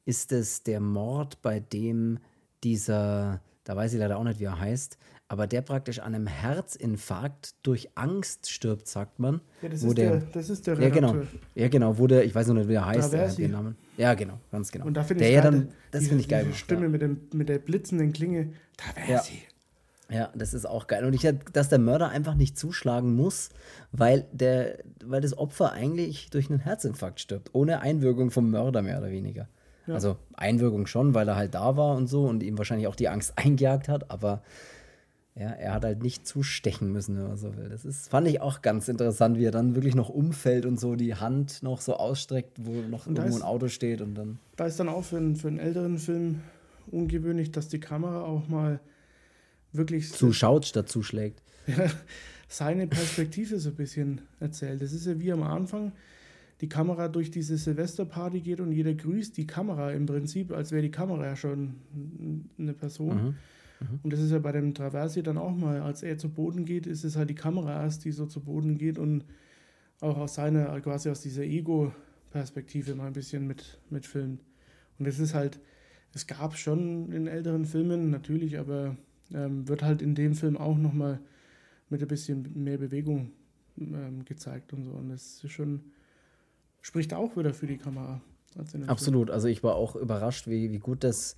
Speaker 1: ist es der Mord, bei dem dieser, da weiß ich leider auch nicht, wie er heißt, aber der praktisch an einem Herzinfarkt durch Angst stirbt, sagt man.
Speaker 2: Ja, das, ist, der, der, das ist der
Speaker 1: Ja, genau. Ja, genau, wo der, ich weiß noch nicht, wie er heißt, der den Namen. Ja, genau, ganz genau.
Speaker 2: Und da finde ich
Speaker 1: ja dann, das finde ich geil.
Speaker 2: Die Stimme ja. mit, dem, mit der blitzenden Klinge, da wäre
Speaker 1: ja.
Speaker 2: sie.
Speaker 1: Ja, das ist auch geil. Und ich dass der Mörder einfach nicht zuschlagen muss, weil, der, weil das Opfer eigentlich durch einen Herzinfarkt stirbt, ohne Einwirkung vom Mörder mehr oder weniger. Ja. Also Einwirkung schon, weil er halt da war und so und ihm wahrscheinlich auch die Angst eingejagt hat, aber ja, er hat halt nicht zustechen müssen, wenn man so will. Das ist, fand ich auch ganz interessant, wie er dann wirklich noch umfällt und so die Hand noch so ausstreckt, wo noch irgendwo ist, ein Auto steht und dann.
Speaker 2: Da ist dann auch für einen, für einen älteren Film ungewöhnlich, dass die Kamera auch mal wirklich.
Speaker 1: Zuschaut statt zuschlägt.
Speaker 2: Ja, seine Perspektive so ein bisschen erzählt. Das ist ja wie am Anfang die Kamera durch diese Silvesterparty geht und jeder grüßt die Kamera im Prinzip, als wäre die Kamera ja schon eine Person. Mhm. Mhm. Und das ist ja bei dem Traversi dann auch mal, als er zu Boden geht, ist es halt die Kamera erst, die so zu Boden geht und auch aus seiner, quasi aus dieser Ego-Perspektive mal ein bisschen mit, mit filmt. Und das ist halt, es gab schon in älteren Filmen natürlich, aber ähm, wird halt in dem Film auch nochmal mit ein bisschen mehr Bewegung ähm, gezeigt und so. Und das ist schon, spricht auch wieder für die Kamera.
Speaker 1: Absolut, Film. also ich war auch überrascht, wie, wie gut das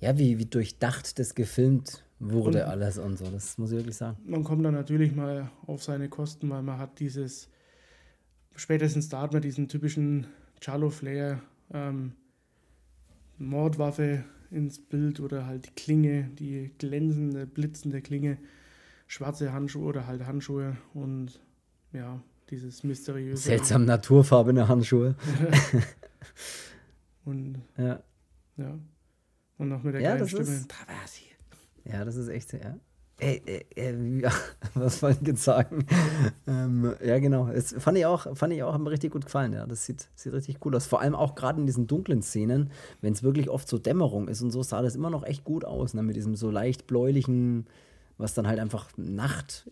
Speaker 1: ja, wie, wie durchdacht das gefilmt wurde und alles und so. Das muss ich wirklich sagen.
Speaker 2: Man kommt dann natürlich mal auf seine Kosten, weil man hat dieses, spätestens da hat man diesen typischen Charlo-Flair, ähm, Mordwaffe ins Bild oder halt die Klinge, die glänzende, blitzende Klinge, schwarze Handschuhe oder halt Handschuhe und ja, dieses mysteriöse.
Speaker 1: Seltsam naturfarbene Handschuhe.
Speaker 2: und ja. ja. Und noch mit der
Speaker 1: ja,
Speaker 2: geilen
Speaker 1: Stimme. Ist, ja, das ist echt, ja. Ey, ey, ey, ja, was wollte ich jetzt sagen? ähm, ja, genau. Es fand ich auch, fand ich auch, hat mir richtig gut gefallen, ja. Das sieht, sieht richtig cool aus. Vor allem auch gerade in diesen dunklen Szenen, wenn es wirklich oft so Dämmerung ist und so, sah das immer noch echt gut aus, ne? Mit diesem so leicht bläulichen, was dann halt einfach Nacht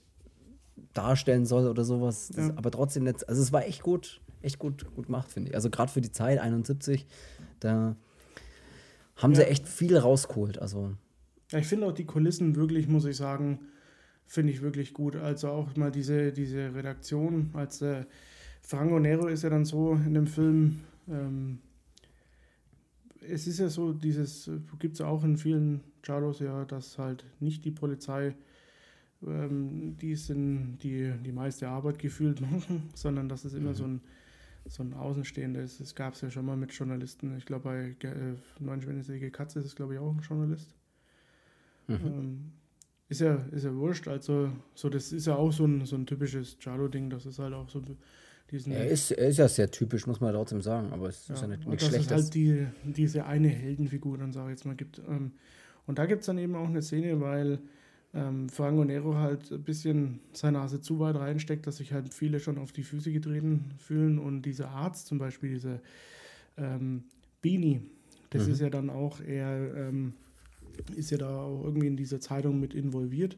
Speaker 1: darstellen soll oder sowas. Das, ja. Aber trotzdem nicht, also es war echt gut, echt gut, gut gemacht, finde ich. Also gerade für die Zeit, 71, da haben ja. sie echt viel rausgeholt. Also.
Speaker 2: Ja, ich finde auch die Kulissen wirklich, muss ich sagen, finde ich wirklich gut. Also auch mal diese, diese Redaktion, als äh, Franco Nero ist ja dann so in dem Film, ähm, es ist ja so, dieses, gibt es auch in vielen Charlos ja, dass halt nicht die Polizei ähm, die sind die, die meiste Arbeit gefühlt machen, sondern dass es immer mhm. so ein so ein Außenstehender ist. Das gab es ja schon mal mit Journalisten. Ich glaube, bei äh, Neunschwänzige Katze ist es, glaube ich, auch ein Journalist. Mhm. Ähm, ist ja, ist ja wurscht. Also, so, das ist ja auch so ein, so ein typisches Jalo-Ding. Das ist halt auch so
Speaker 1: diesen. Er ist, er ist ja sehr typisch, muss man trotzdem sagen, aber es ist ja nicht, nicht
Speaker 2: dass schlecht. Dass es halt die, diese eine Heldenfigur dann, sage ich jetzt mal, gibt. Ähm, und da gibt es dann eben auch eine Szene, weil ähm, Franco Nero halt ein bisschen seine Nase zu weit reinsteckt, dass sich halt viele schon auf die Füße getreten fühlen. Und dieser Arzt zum Beispiel, diese ähm, Bini, das mhm. ist ja dann auch eher, ähm, ist ja da auch irgendwie in dieser Zeitung mit involviert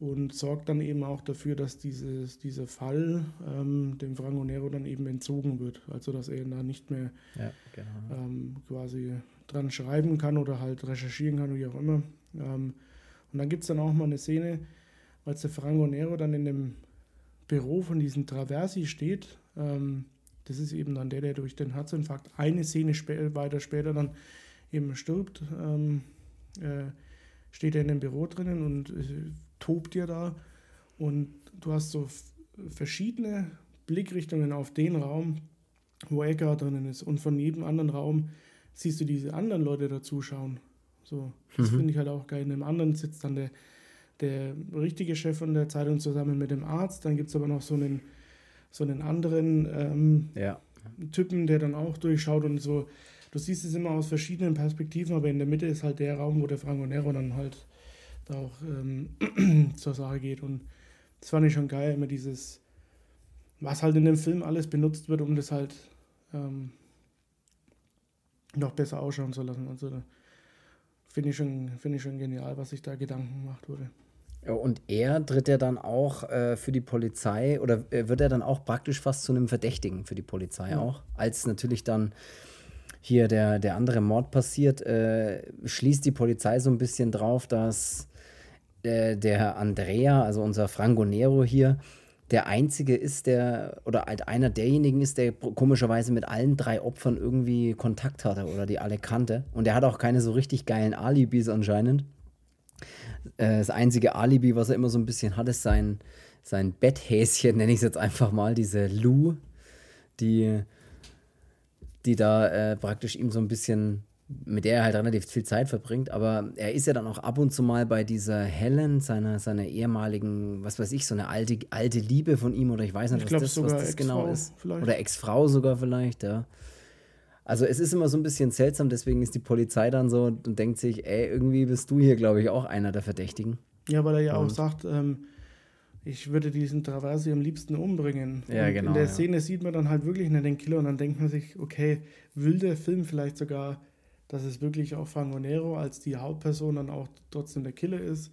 Speaker 2: und sorgt dann eben auch dafür, dass dieses, dieser Fall ähm, dem Franco Nero dann eben entzogen wird. Also dass er da nicht mehr ja, genau. ähm, quasi dran schreiben kann oder halt recherchieren kann, wie auch immer. Ähm, und dann gibt es dann auch mal eine Szene, als der Franco Nero dann in dem Büro von diesem Traversi steht. Ähm, das ist eben dann der, der durch den Herzinfarkt eine Szene spä weiter später dann eben stirbt. Ähm, äh, steht er in dem Büro drinnen und äh, tobt dir da. Und du hast so verschiedene Blickrichtungen auf den Raum, wo Edgar drinnen ist. Und von jedem anderen Raum siehst du diese anderen Leute dazuschauen. So, das mhm. finde ich halt auch geil. In dem anderen sitzt dann der, der richtige Chef von der Zeitung zusammen mit dem Arzt. Dann gibt es aber noch so einen, so einen anderen ähm, ja. Typen, der dann auch durchschaut und so. Du siehst es immer aus verschiedenen Perspektiven, aber in der Mitte ist halt der Raum, wo der Franco Nero dann halt da auch ähm, zur Sache geht. Und das fand ich schon geil, immer dieses, was halt in dem Film alles benutzt wird, um das halt ähm, noch besser ausschauen zu lassen. Also finde ich, schon, find ich schon genial, was sich da Gedanken gemacht wurde.
Speaker 1: Und er tritt ja dann auch äh, für die Polizei oder äh, wird er dann auch praktisch fast zu einem Verdächtigen für die Polizei ja. auch, als natürlich dann hier der, der andere Mord passiert, äh, schließt die Polizei so ein bisschen drauf, dass äh, der Andrea, also unser Franco Nero hier, der einzige ist, der, oder halt einer derjenigen ist, der komischerweise mit allen drei Opfern irgendwie Kontakt hatte oder die alle kannte. Und er hat auch keine so richtig geilen Alibis anscheinend. Äh, das einzige Alibi, was er immer so ein bisschen hat, ist sein, sein Betthäschen, nenne ich es jetzt einfach mal, diese Lou, die die da äh, praktisch ihm so ein bisschen, mit der er halt relativ viel Zeit verbringt. Aber er ist ja dann auch ab und zu mal bei dieser Helen, seiner, seiner ehemaligen, was weiß ich, so eine alte, alte Liebe von ihm oder ich weiß nicht,
Speaker 2: Ich
Speaker 1: was das, was das genau ist.
Speaker 2: vielleicht.
Speaker 1: Oder Ex-Frau sogar vielleicht, ja. Also es ist immer so ein bisschen seltsam, deswegen ist die Polizei dann so und denkt sich, ey, irgendwie bist du hier, glaube ich, auch einer der Verdächtigen.
Speaker 2: Ja, weil er ja auch
Speaker 1: Und-
Speaker 2: sagt, ähm, ich würde diesen Traversi am liebsten umbringen.
Speaker 1: Ja,
Speaker 2: und
Speaker 1: genau,
Speaker 2: In der
Speaker 1: ja.
Speaker 2: Szene sieht man dann halt wirklich nicht den Killer und dann denkt man sich, okay, will der Film vielleicht sogar, dass es wirklich auch Franco Nero als die Hauptperson dann auch trotzdem der Killer ist.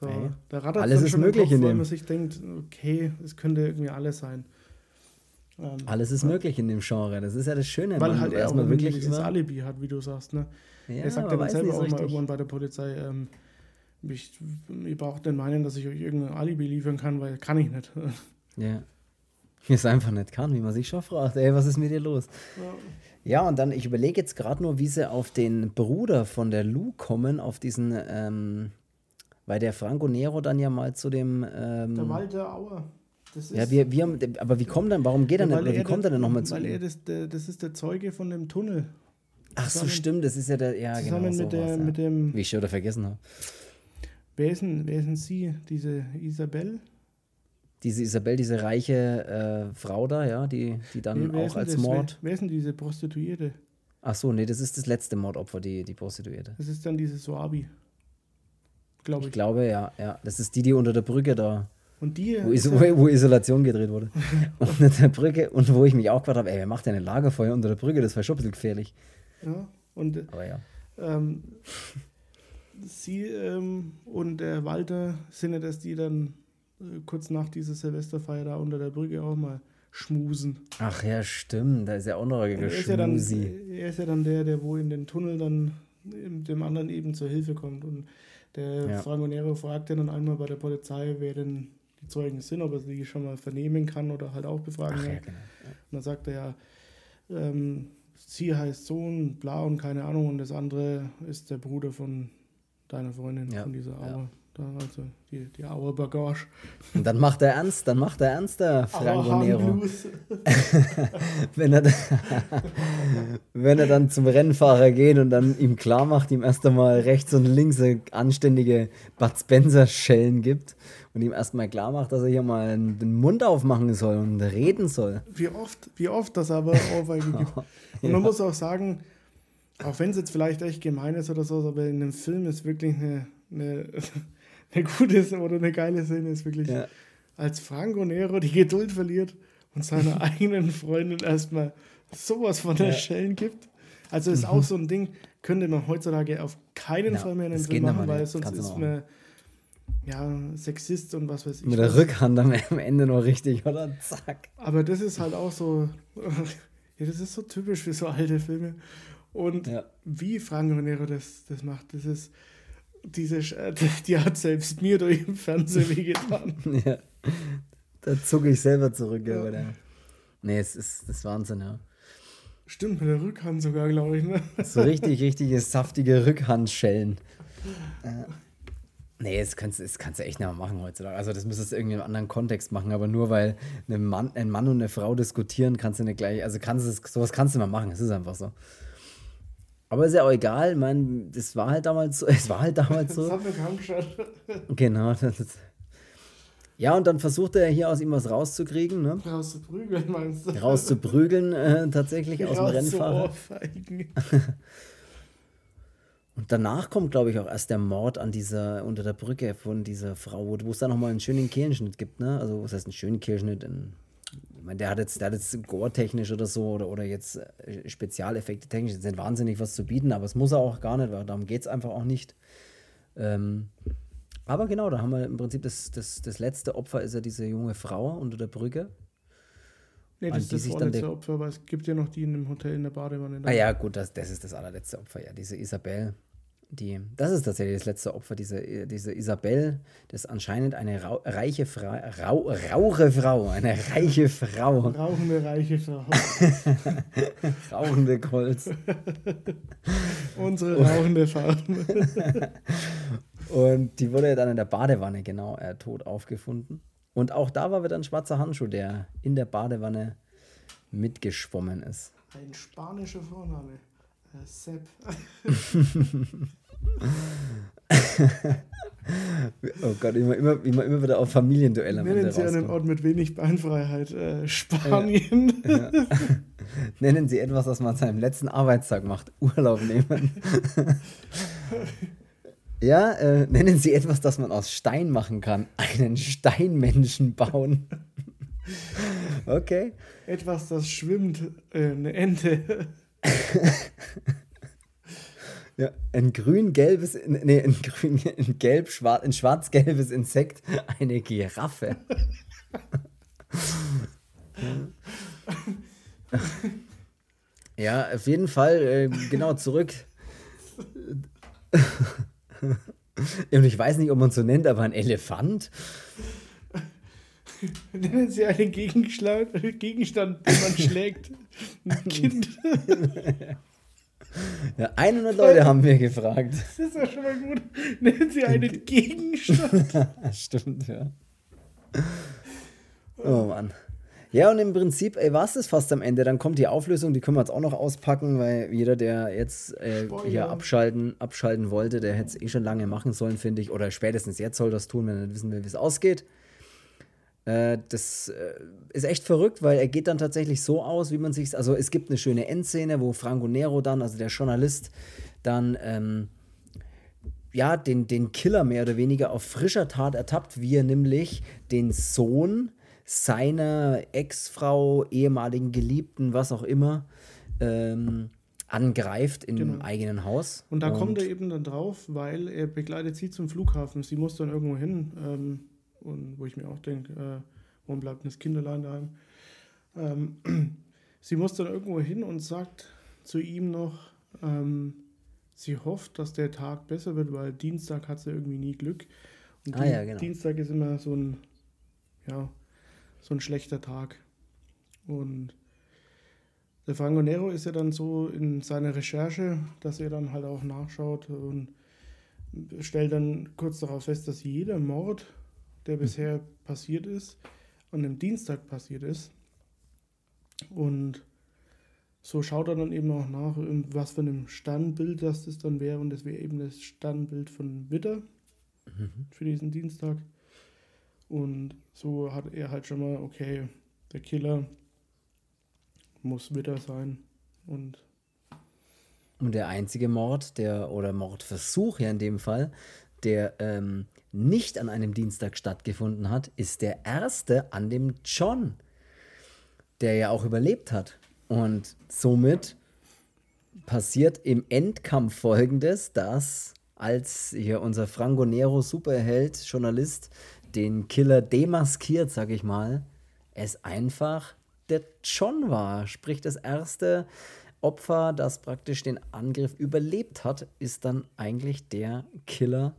Speaker 2: So,
Speaker 1: Ey,
Speaker 2: da rattert
Speaker 1: alles
Speaker 2: dann
Speaker 1: ist
Speaker 2: schon
Speaker 1: möglich
Speaker 2: Kopf,
Speaker 1: in dem.
Speaker 2: man sich denkt, okay, es könnte irgendwie alles sein. Ähm,
Speaker 1: Alles ist möglich in dem Genre. Das ist ja das Schöne.
Speaker 2: weil halt er
Speaker 1: erstmal wirklich
Speaker 2: dieses Alibi hat, wie du sagst. Ne?
Speaker 1: ja,
Speaker 2: er sagt ja dann selber auch
Speaker 1: so
Speaker 2: mal
Speaker 1: richtig.
Speaker 2: irgendwann bei der Polizei, ähm, ich, ihr braucht nicht meinen, dass ich euch irgendein Alibi liefern kann, weil kann ich nicht.
Speaker 1: Ja. Wie es einfach nicht kann, wie man sich schon fragt, ey, was ist mit dir los? Ja, und dann, ich überlege jetzt gerade nur, wie sie auf den Bruder von der Lou kommen, auf diesen, ähm, weil der Franco Nero dann ja mal zu dem, ähm,
Speaker 2: Der Walter Auer. Das ist,
Speaker 1: ja, wir, wir haben, aber wie kommt dann, warum geht er
Speaker 2: weil
Speaker 1: oder wie
Speaker 2: er
Speaker 1: kommt
Speaker 2: der-
Speaker 1: er denn nochmal zu
Speaker 2: Weil er das, der, das ist der Zeuge von dem Tunnel.
Speaker 1: Ach so,
Speaker 2: zusammen-
Speaker 1: stimmt, das ist ja der, ja,
Speaker 2: zusammen
Speaker 1: genau,
Speaker 2: mit, der,
Speaker 1: sowas, ja.
Speaker 2: mit dem.
Speaker 1: Wie ich schon wieder vergessen habe.
Speaker 2: Wer ist, denn, wer ist denn sie? Diese Isabel?
Speaker 1: Diese Isabel, diese reiche äh, Frau da, ja, die, die dann
Speaker 2: ist
Speaker 1: auch als
Speaker 2: das?
Speaker 1: Mord.
Speaker 2: Wer, wer ist denn diese Prostituierte?
Speaker 1: Ach so, nee, das ist das letzte Mordopfer, die, die Prostituierte.
Speaker 2: Das ist dann diese Soabi. Glaube
Speaker 1: Ich
Speaker 2: ich.
Speaker 1: glaube, ja, ja. Das ist die, die unter der Brücke da,
Speaker 2: Und die.
Speaker 1: wo,
Speaker 2: ist
Speaker 1: Iso
Speaker 2: ja-
Speaker 1: wo Isolation gedreht wurde. unter der Brücke und wo ich mich auch gefragt habe, ey, wer macht denn ein Lagerfeuer unter der Brücke? Das wäre schon ein bisschen gefährlich.
Speaker 2: ja, und
Speaker 1: Aber ja.
Speaker 2: ähm, sie ähm, und der Walter sind ja, dass die dann äh, kurz nach dieser Silvesterfeier da unter der Brücke auch mal schmusen.
Speaker 1: Ach ja, stimmt. Da ist ja auch noch ein
Speaker 2: Er ist ja, dann, er ist ja dann der, der wo in den Tunnel dann dem anderen eben zur Hilfe kommt. Und der
Speaker 1: Ja.
Speaker 2: Franco Nero fragt ja dann einmal bei der Polizei, wer denn die Zeugen sind, ob er sie schon mal vernehmen kann oder halt auch befragen
Speaker 1: Ach ja,
Speaker 2: kann.
Speaker 1: genau.
Speaker 2: Und dann sagt er ja, ähm, sie heißt Sohn, bla und keine Ahnung. Und das andere ist der Bruder von deiner Freundin,
Speaker 1: Ja,
Speaker 2: von dieser
Speaker 1: ja.
Speaker 2: Da, also die, die Auer Bagage.
Speaker 1: Und dann macht er ernst, dann macht er ernst, der Franco Nero. Wenn er, wenn er dann zum Rennfahrer geht und dann ihm klar macht, ihm erst einmal rechts und links eine anständige Bud Spencer-Schellen gibt und ihm erstmal klar macht, dass er hier mal den Mund aufmachen soll und reden soll.
Speaker 2: Wie oft, wie oft das aber Ohrfeige gibt. Und man muss auch sagen, auch wenn es jetzt vielleicht echt gemein ist oder so, aber in dem Film ist wirklich eine, eine, eine gute oder eine geile Szene, ist wirklich,
Speaker 1: Ja.
Speaker 2: als Franco Nero die Geduld verliert und seiner eigenen Freundin erstmal sowas von der
Speaker 1: Ja.
Speaker 2: Schellen gibt. Also ist auch so ein Ding, könnte man heutzutage auf keinen
Speaker 1: Ja,
Speaker 2: Fall mehr in einem Film machen, weil sonst
Speaker 1: Kannst
Speaker 2: ist man ja Sexist und was weiß ich.
Speaker 1: Mit der. Rückhand am am Ende noch richtig, oder? Zack.
Speaker 2: Aber das ist halt auch so, ja, das ist so typisch für so alte Filme. Und
Speaker 1: Ja.
Speaker 2: wie Franco Nero das, das macht, das ist, diese, Sch- äh, die hat selbst mir durch den Fernsehen wehgetan.
Speaker 1: ja. Da zucke ich selber zurück. Ja.
Speaker 2: Ja.
Speaker 1: bei der- Nee, es ist das ist Wahnsinn, ja.
Speaker 2: Stimmt, mit der Rückhand sogar, glaube ich. Ne?
Speaker 1: So richtig, richtige saftige Rückhandschellen. Äh, nee, das kannst, das kannst du echt nicht mehr machen heutzutage. Also das müsstest du irgendwie in einem anderen Kontext machen, aber nur weil ein Mann, ein Mann und eine Frau diskutieren, kannst du nicht gleich, also kannst du sowas kannst du mal machen, es ist einfach so. Aber ist ja auch egal, ich meine, das war halt damals so, es war halt damals
Speaker 2: Das
Speaker 1: so.
Speaker 2: hat mir kaum geschaut.
Speaker 1: Genau. Das ist, ja, und dann versucht er hier aus ihm was rauszukriegen, ne?
Speaker 2: Rauszuprügeln, meinst du?
Speaker 1: rauszuprügeln, äh, tatsächlich aus dem Rennfahrer. Und danach kommt, glaube ich, auch erst der Mord an dieser, unter der Brücke von dieser Frau, wo es da nochmal einen schönen Kehlenschnitt gibt, ne? Also, was heißt einen schönen Kehlenschnitt? Ein, ich meine, der hat jetzt, der hat jetzt Gore-technisch oder so oder, oder jetzt äh, Spezialeffekte technisch jetzt nicht wahnsinnig was zu bieten, aber es muss er auch gar nicht, weil darum geht es einfach auch nicht. Ähm, aber genau, da haben wir im Prinzip das, das, das letzte Opfer ist ja diese junge Frau unter der Brücke.
Speaker 2: Nee, das ist das vorletzte Opfer, aber es gibt ja noch die in dem Hotel in der Badewanne.
Speaker 1: Ah ja, gut, das, das ist das allerletzte Opfer, ja. Diese Isabel, die, das ist tatsächlich das letzte Opfer, diese, diese Isabel, das ist anscheinend eine rau, reiche Frau, rau, rauche Frau, eine reiche Frau,
Speaker 2: Rauchende reiche Frau.
Speaker 1: rauchende Kolz.
Speaker 2: Unsere rauchende Frau.
Speaker 1: Und die wurde dann in der Badewanne, genau, äh, tot aufgefunden. Und auch da war wieder ein schwarzer Handschuh, der in der Badewanne mitgeschwommen ist.
Speaker 2: Ein spanischer Vorname. Äh, Sepp.
Speaker 1: oh Gott, immer, immer, immer, immer wieder auf Familienduelle am
Speaker 2: Nennen
Speaker 1: Ende
Speaker 2: Sie einen. Ort mit wenig Beinfreiheit. Äh, Spanien.
Speaker 1: Ja. Nennen Sie etwas, was man an seinem letzten Arbeitstag macht. Urlaub nehmen. ja, äh, nennen Sie etwas, das man aus Stein machen kann. Einen Steinmenschen bauen. okay.
Speaker 2: Etwas, das schwimmt. Äh, eine Ente.
Speaker 1: Ja, ein grün-gelbes, nee, ein grün, ein gelb, schwarz, ein schwarz-gelbes Insekt, eine Giraffe. ja, auf jeden Fall, äh, genau, zurück. Und ich weiß nicht, ob man es so nennt, aber ein Elefant.
Speaker 2: Nennen Sie einen Gegenstand, den man schlägt. Ein Kind.
Speaker 1: Ja, 100 Leute haben wir gefragt.
Speaker 2: Das ist ja schon mal gut. Nennen Sie einen Gegenstand.
Speaker 1: Stimmt, ja. Oh Mann. Ja, und im Prinzip war es das fast am Ende. Dann kommt die Auflösung, die können wir jetzt auch noch auspacken, weil jeder, der jetzt äh, hier abschalten, abschalten wollte, der hätte es eh schon lange machen sollen, finde ich. Oder spätestens jetzt soll das tun, wenn er nicht wissen will, wie es ausgeht. Äh, das äh, ist echt verrückt, weil er geht dann tatsächlich so aus, wie man sich Also es gibt eine schöne Endszene, wo Franco Nero dann, also der Journalist, dann ähm, ja, den, den Killer mehr oder weniger auf frischer Tat ertappt, wie er nämlich den Sohn seiner Ex-Frau, ehemaligen Geliebten, was auch immer, ähm, angreift in
Speaker 2: Genau.
Speaker 1: dem eigenen Haus.
Speaker 2: Und da kommt er eben dann drauf, weil er begleitet sie zum Flughafen. Sie muss dann irgendwo hin. Ähm, und wo ich mir auch denke, äh, warum bleibt das Kind allein daheim? Ähm, sie muss dann irgendwo hin und sagt zu ihm noch, ähm, sie hofft, dass der Tag besser wird, weil Dienstag hat sie irgendwie nie Glück. Und
Speaker 1: Ah ja, genau.
Speaker 2: Dienstag ist immer so ein, ja, so ein schlechter Tag. Und der Franco Nero ist ja dann so in seiner Recherche, dass er dann halt auch nachschaut und stellt dann kurz darauf fest, dass jeder Mord, der bisher passiert ist, an einem Dienstag passiert ist. Und so schaut er dann eben auch nach, was für einem Sternbild das, das dann wäre. Und das wäre eben das Sternbild von Witter für diesen Dienstag. Und so hat er halt schon mal, okay, der Killer muss Witter sein. Und
Speaker 1: Und der einzige Mord, der, oder Mordversuch ja in dem Fall, der ähm, nicht an einem Dienstag stattgefunden hat, ist der erste an dem John, der ja auch überlebt hat. Und somit passiert im Endkampf folgendes, dass als hier unser Franco Nero Superheld, Journalist, den Killer demaskiert, sag ich mal, es einfach der John war. Sprich, das erste Opfer, das praktisch den Angriff überlebt hat, ist dann eigentlich der Killer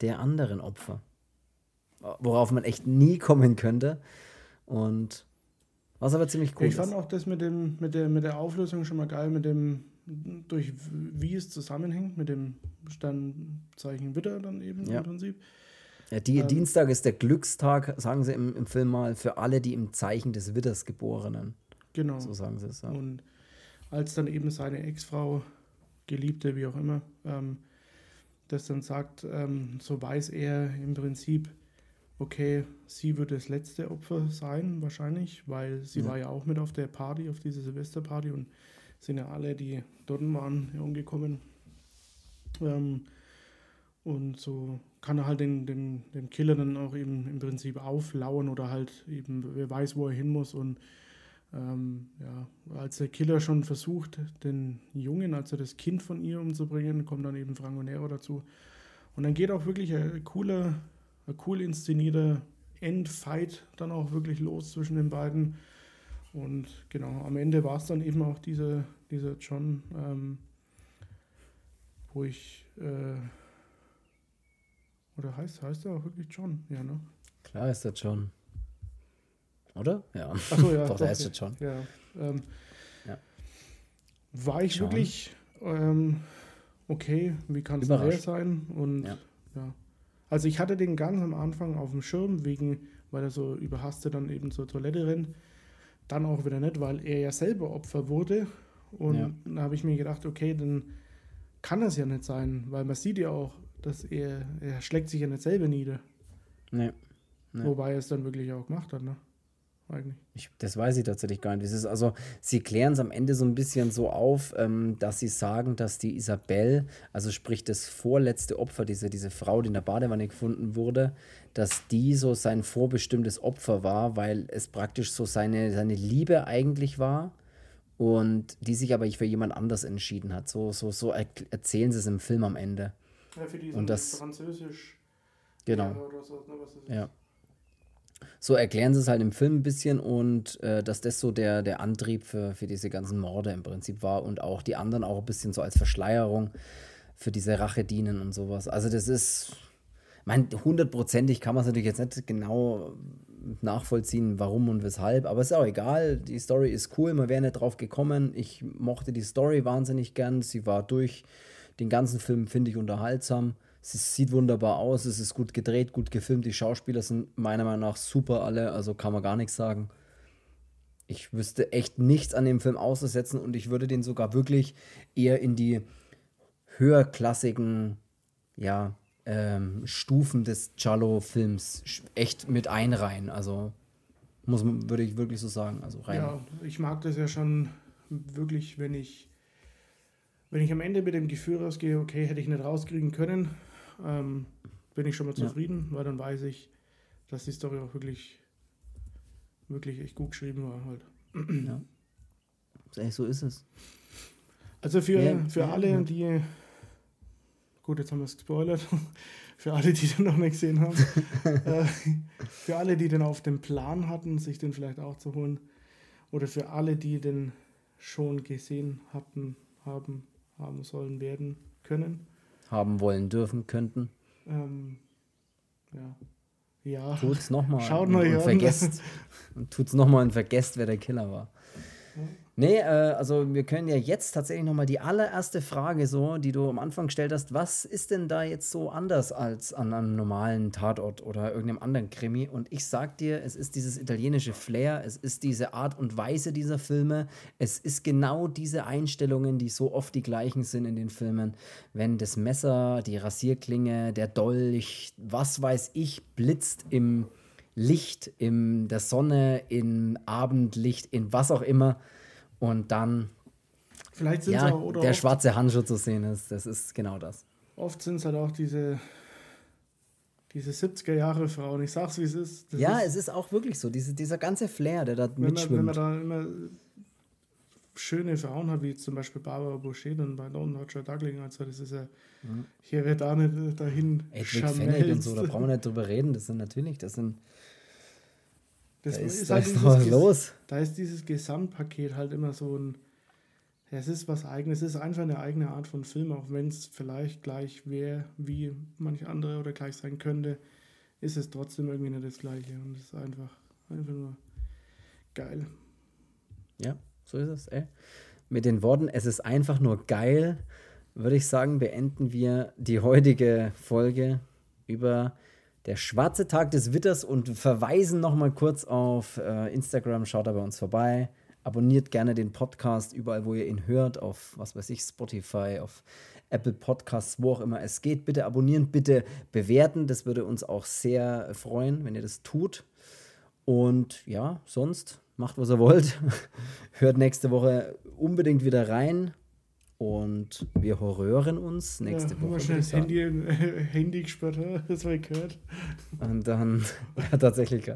Speaker 1: der anderen Opfer. Worauf man echt nie kommen könnte. Und was aber ziemlich cool
Speaker 2: ich fand
Speaker 1: ist.
Speaker 2: auch das mit, dem, mit, der, mit der Auflösung schon mal geil, mit dem, durch wie es zusammenhängt, mit dem Sternzeichen Witter dann eben
Speaker 1: Ja.
Speaker 2: im Prinzip.
Speaker 1: Ja, die,
Speaker 2: ähm,
Speaker 1: Dienstag ist der Glückstag, sagen sie im, im Film mal, für alle, die im Zeichen des Witters geborenen.
Speaker 2: Genau.
Speaker 1: So sagen sie es. Ja.
Speaker 2: Und als dann eben seine Ex-Frau, Geliebte, wie auch immer, ähm, das dann sagt, ähm, so weiß er im Prinzip, okay, sie wird das letzte Opfer sein, wahrscheinlich, weil sie
Speaker 1: Ja.
Speaker 2: war ja auch mit auf der Party, auf dieser Silvesterparty und sind ja alle, die dort waren, umgekommen. Ähm, und so kann er halt den, den, dem Killer dann auch eben im Prinzip auflauern oder halt eben, wer weiß, wo er hin muss und ähm, ja, als der Killer schon versucht, den Jungen, also das Kind von ihr umzubringen, kommt dann eben Franco Nero dazu. Und dann geht auch wirklich ein cooler, ein cool inszenierter Endfight dann auch wirklich los zwischen den beiden. Und genau, am Ende war es dann eben auch dieser, dieser John, ähm, wo ich, äh, oder heißt, heißt er auch wirklich John? Ja, ne?
Speaker 1: Klar ist der John. Oder? Ja.
Speaker 2: Achso, ja.
Speaker 1: Doch, der ist der John.
Speaker 2: Ja, ähm,
Speaker 1: Ja.
Speaker 2: War ich
Speaker 1: John.
Speaker 2: wirklich ähm, okay, wie kann es
Speaker 1: Überrascht.
Speaker 2: sein? Und
Speaker 1: Ja.
Speaker 2: ja. Also ich hatte den ganz am Anfang auf dem Schirm, wegen, weil er so überhastet dann eben zur Toilette rennt. Dann auch wieder nicht, weil er ja selber Opfer wurde Und ja. dann habe ich mir gedacht, okay, dann kann das ja nicht sein, weil man sieht ja auch, dass er, er schlägt sich ja nicht selber nieder. Nee. nee. Wobei er es dann wirklich auch gemacht hat, ne?
Speaker 1: Eigentlich. Ich, das weiß ich tatsächlich gar nicht. ist also, sie klären es am Ende so ein bisschen so auf, ähm, dass sie sagen, dass die Isabel, also sprich das vorletzte Opfer, diese, diese Frau, die in der Badewanne gefunden wurde, dass die so sein vorbestimmtes Opfer war, weil es praktisch so seine, seine Liebe eigentlich war und die sich aber für jemand anders entschieden hat. So, so, so erzählen sie es im Film am Ende. Ja, für die und das Französisch. Genau. So, ne, ja. So erklären sie es halt im Film ein bisschen und äh, dass das so der, der Antrieb für, für diese ganzen Morde im Prinzip war und auch die anderen auch ein bisschen so als Verschleierung für diese Rache dienen und sowas. Also das ist, ich meine, hundertprozentig kann man es natürlich jetzt nicht genau nachvollziehen, warum und weshalb. Aber ist auch egal. Die Story ist cool. Man wäre nicht drauf gekommen. Ich mochte die Story wahnsinnig gern. Sie war durch den ganzen Film, finde ich, unterhaltsam. Sie sieht wunderbar aus. Es ist gut gedreht, gut gefilmt. Die Schauspieler sind meiner Meinung nach super alle. Also kann man gar nichts sagen. Ich wüsste echt nichts an dem Film auszusetzen und ich würde den sogar wirklich eher in die höherklassigen, ja, ähm, Stufen des Giallo-Films echt mit einreihen. Also muss man, würde ich wirklich so sagen. Also rein.
Speaker 2: Ja, ich mag das ja schon wirklich, wenn ich, wenn ich am Ende mit dem Gefühl rausgehe, okay, hätte ich nicht rauskriegen können, ähm, bin ich schon mal zufrieden, ja. weil dann weiß ich, dass die Story auch wirklich, wirklich echt gut geschrieben war halt.
Speaker 1: Ja. So ist es.
Speaker 2: Also für, ja, für alle, die Gut, jetzt haben wir es gespoilert. für alle, die den noch nicht gesehen haben. äh, für alle, die den auf dem Plan hatten, sich den vielleicht auch zu holen. Oder für alle, die den schon gesehen hatten, haben, haben sollen, werden können.
Speaker 1: Haben wollen, dürfen, könnten.
Speaker 2: Ähm, ja. Ja.
Speaker 1: Tut's nochmal. Schaut und, und vergesst. und tut's nochmal und vergesst, wer der Killer war. Nee, äh, also wir können ja jetzt tatsächlich nochmal die allererste Frage so, die du am Anfang gestellt hast, was ist denn da jetzt so anders als an einem normalen Tatort oder irgendeinem anderen Krimi? Und ich sag dir, es ist dieses italienische Flair, es ist diese Art und Weise dieser Filme, es ist genau diese Einstellungen, die so oft die gleichen sind in den Filmen. Wenn das Messer, die Rasierklinge, der Dolch, was weiß ich, blitzt im Licht, in der Sonne, im Abendlicht, in was auch immer und dann Vielleicht sind ja, auch, oder der schwarze Handschuh zu sehen ist. Das ist genau das.
Speaker 2: Oft sind es halt auch diese, diese 70er Jahre Frauen. Ich sag's, wie es ist.
Speaker 1: Das ja, ist, es ist auch wirklich so. Diese, dieser ganze Flair, der da wenn mitschwimmt.
Speaker 2: Man, wenn man da immer schöne Frauen hat, wie zum Beispiel Barbara Boucher und bei Lone Roger Dougling, also das ist ja, mhm. hier wird da nicht dahin
Speaker 1: Edwig Fennec und so, da brauchen wir nicht drüber reden. Das sind natürlich, das sind
Speaker 2: das da ist, ist halt da ist los. Da ist dieses Gesamtpaket halt immer so ein. Ja, es ist was eigenes, es ist einfach eine eigene Art von Film, auch wenn es vielleicht gleich wäre, wie manche andere oder gleich sein könnte, ist es trotzdem irgendwie nicht das Gleiche. Und es ist einfach, einfach nur geil.
Speaker 1: Ja, so ist es, ey. Mit den Worten, es ist einfach nur geil, würde ich sagen, beenden wir die heutige Folge über der schwarze Tag des Witters und verweisen nochmal kurz auf äh, Instagram. Schaut da bei uns vorbei. Abonniert gerne den Podcast überall, wo ihr ihn hört, auf was weiß ich, Spotify, auf Apple Podcasts, wo auch immer es geht. Bitte abonnieren, bitte bewerten. Das würde uns auch sehr freuen, wenn ihr das tut. Und ja, sonst macht, was ihr wollt. Hört nächste Woche unbedingt wieder rein. Und wir horrören uns nächste ja, Woche. Schnell
Speaker 2: das Handy, äh, Handy gesperrt, das war ich gehört.
Speaker 1: Und dann, ja, tatsächlich.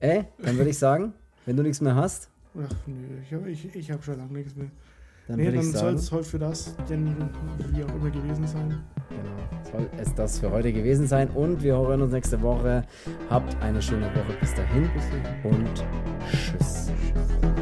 Speaker 1: Ey, dann würde ich sagen, wenn du nichts mehr hast.
Speaker 2: Ach nö, ich habe ich, ich hab schon lange nichts mehr. Dann, nee, dann soll es heute für das, denn wie auch immer gewesen sein.
Speaker 1: Genau, soll es das für heute gewesen sein. Und wir hören uns nächste Woche. Habt eine schöne Woche bis dahin. Bis dahin. Und tschüss.
Speaker 3: Schatz,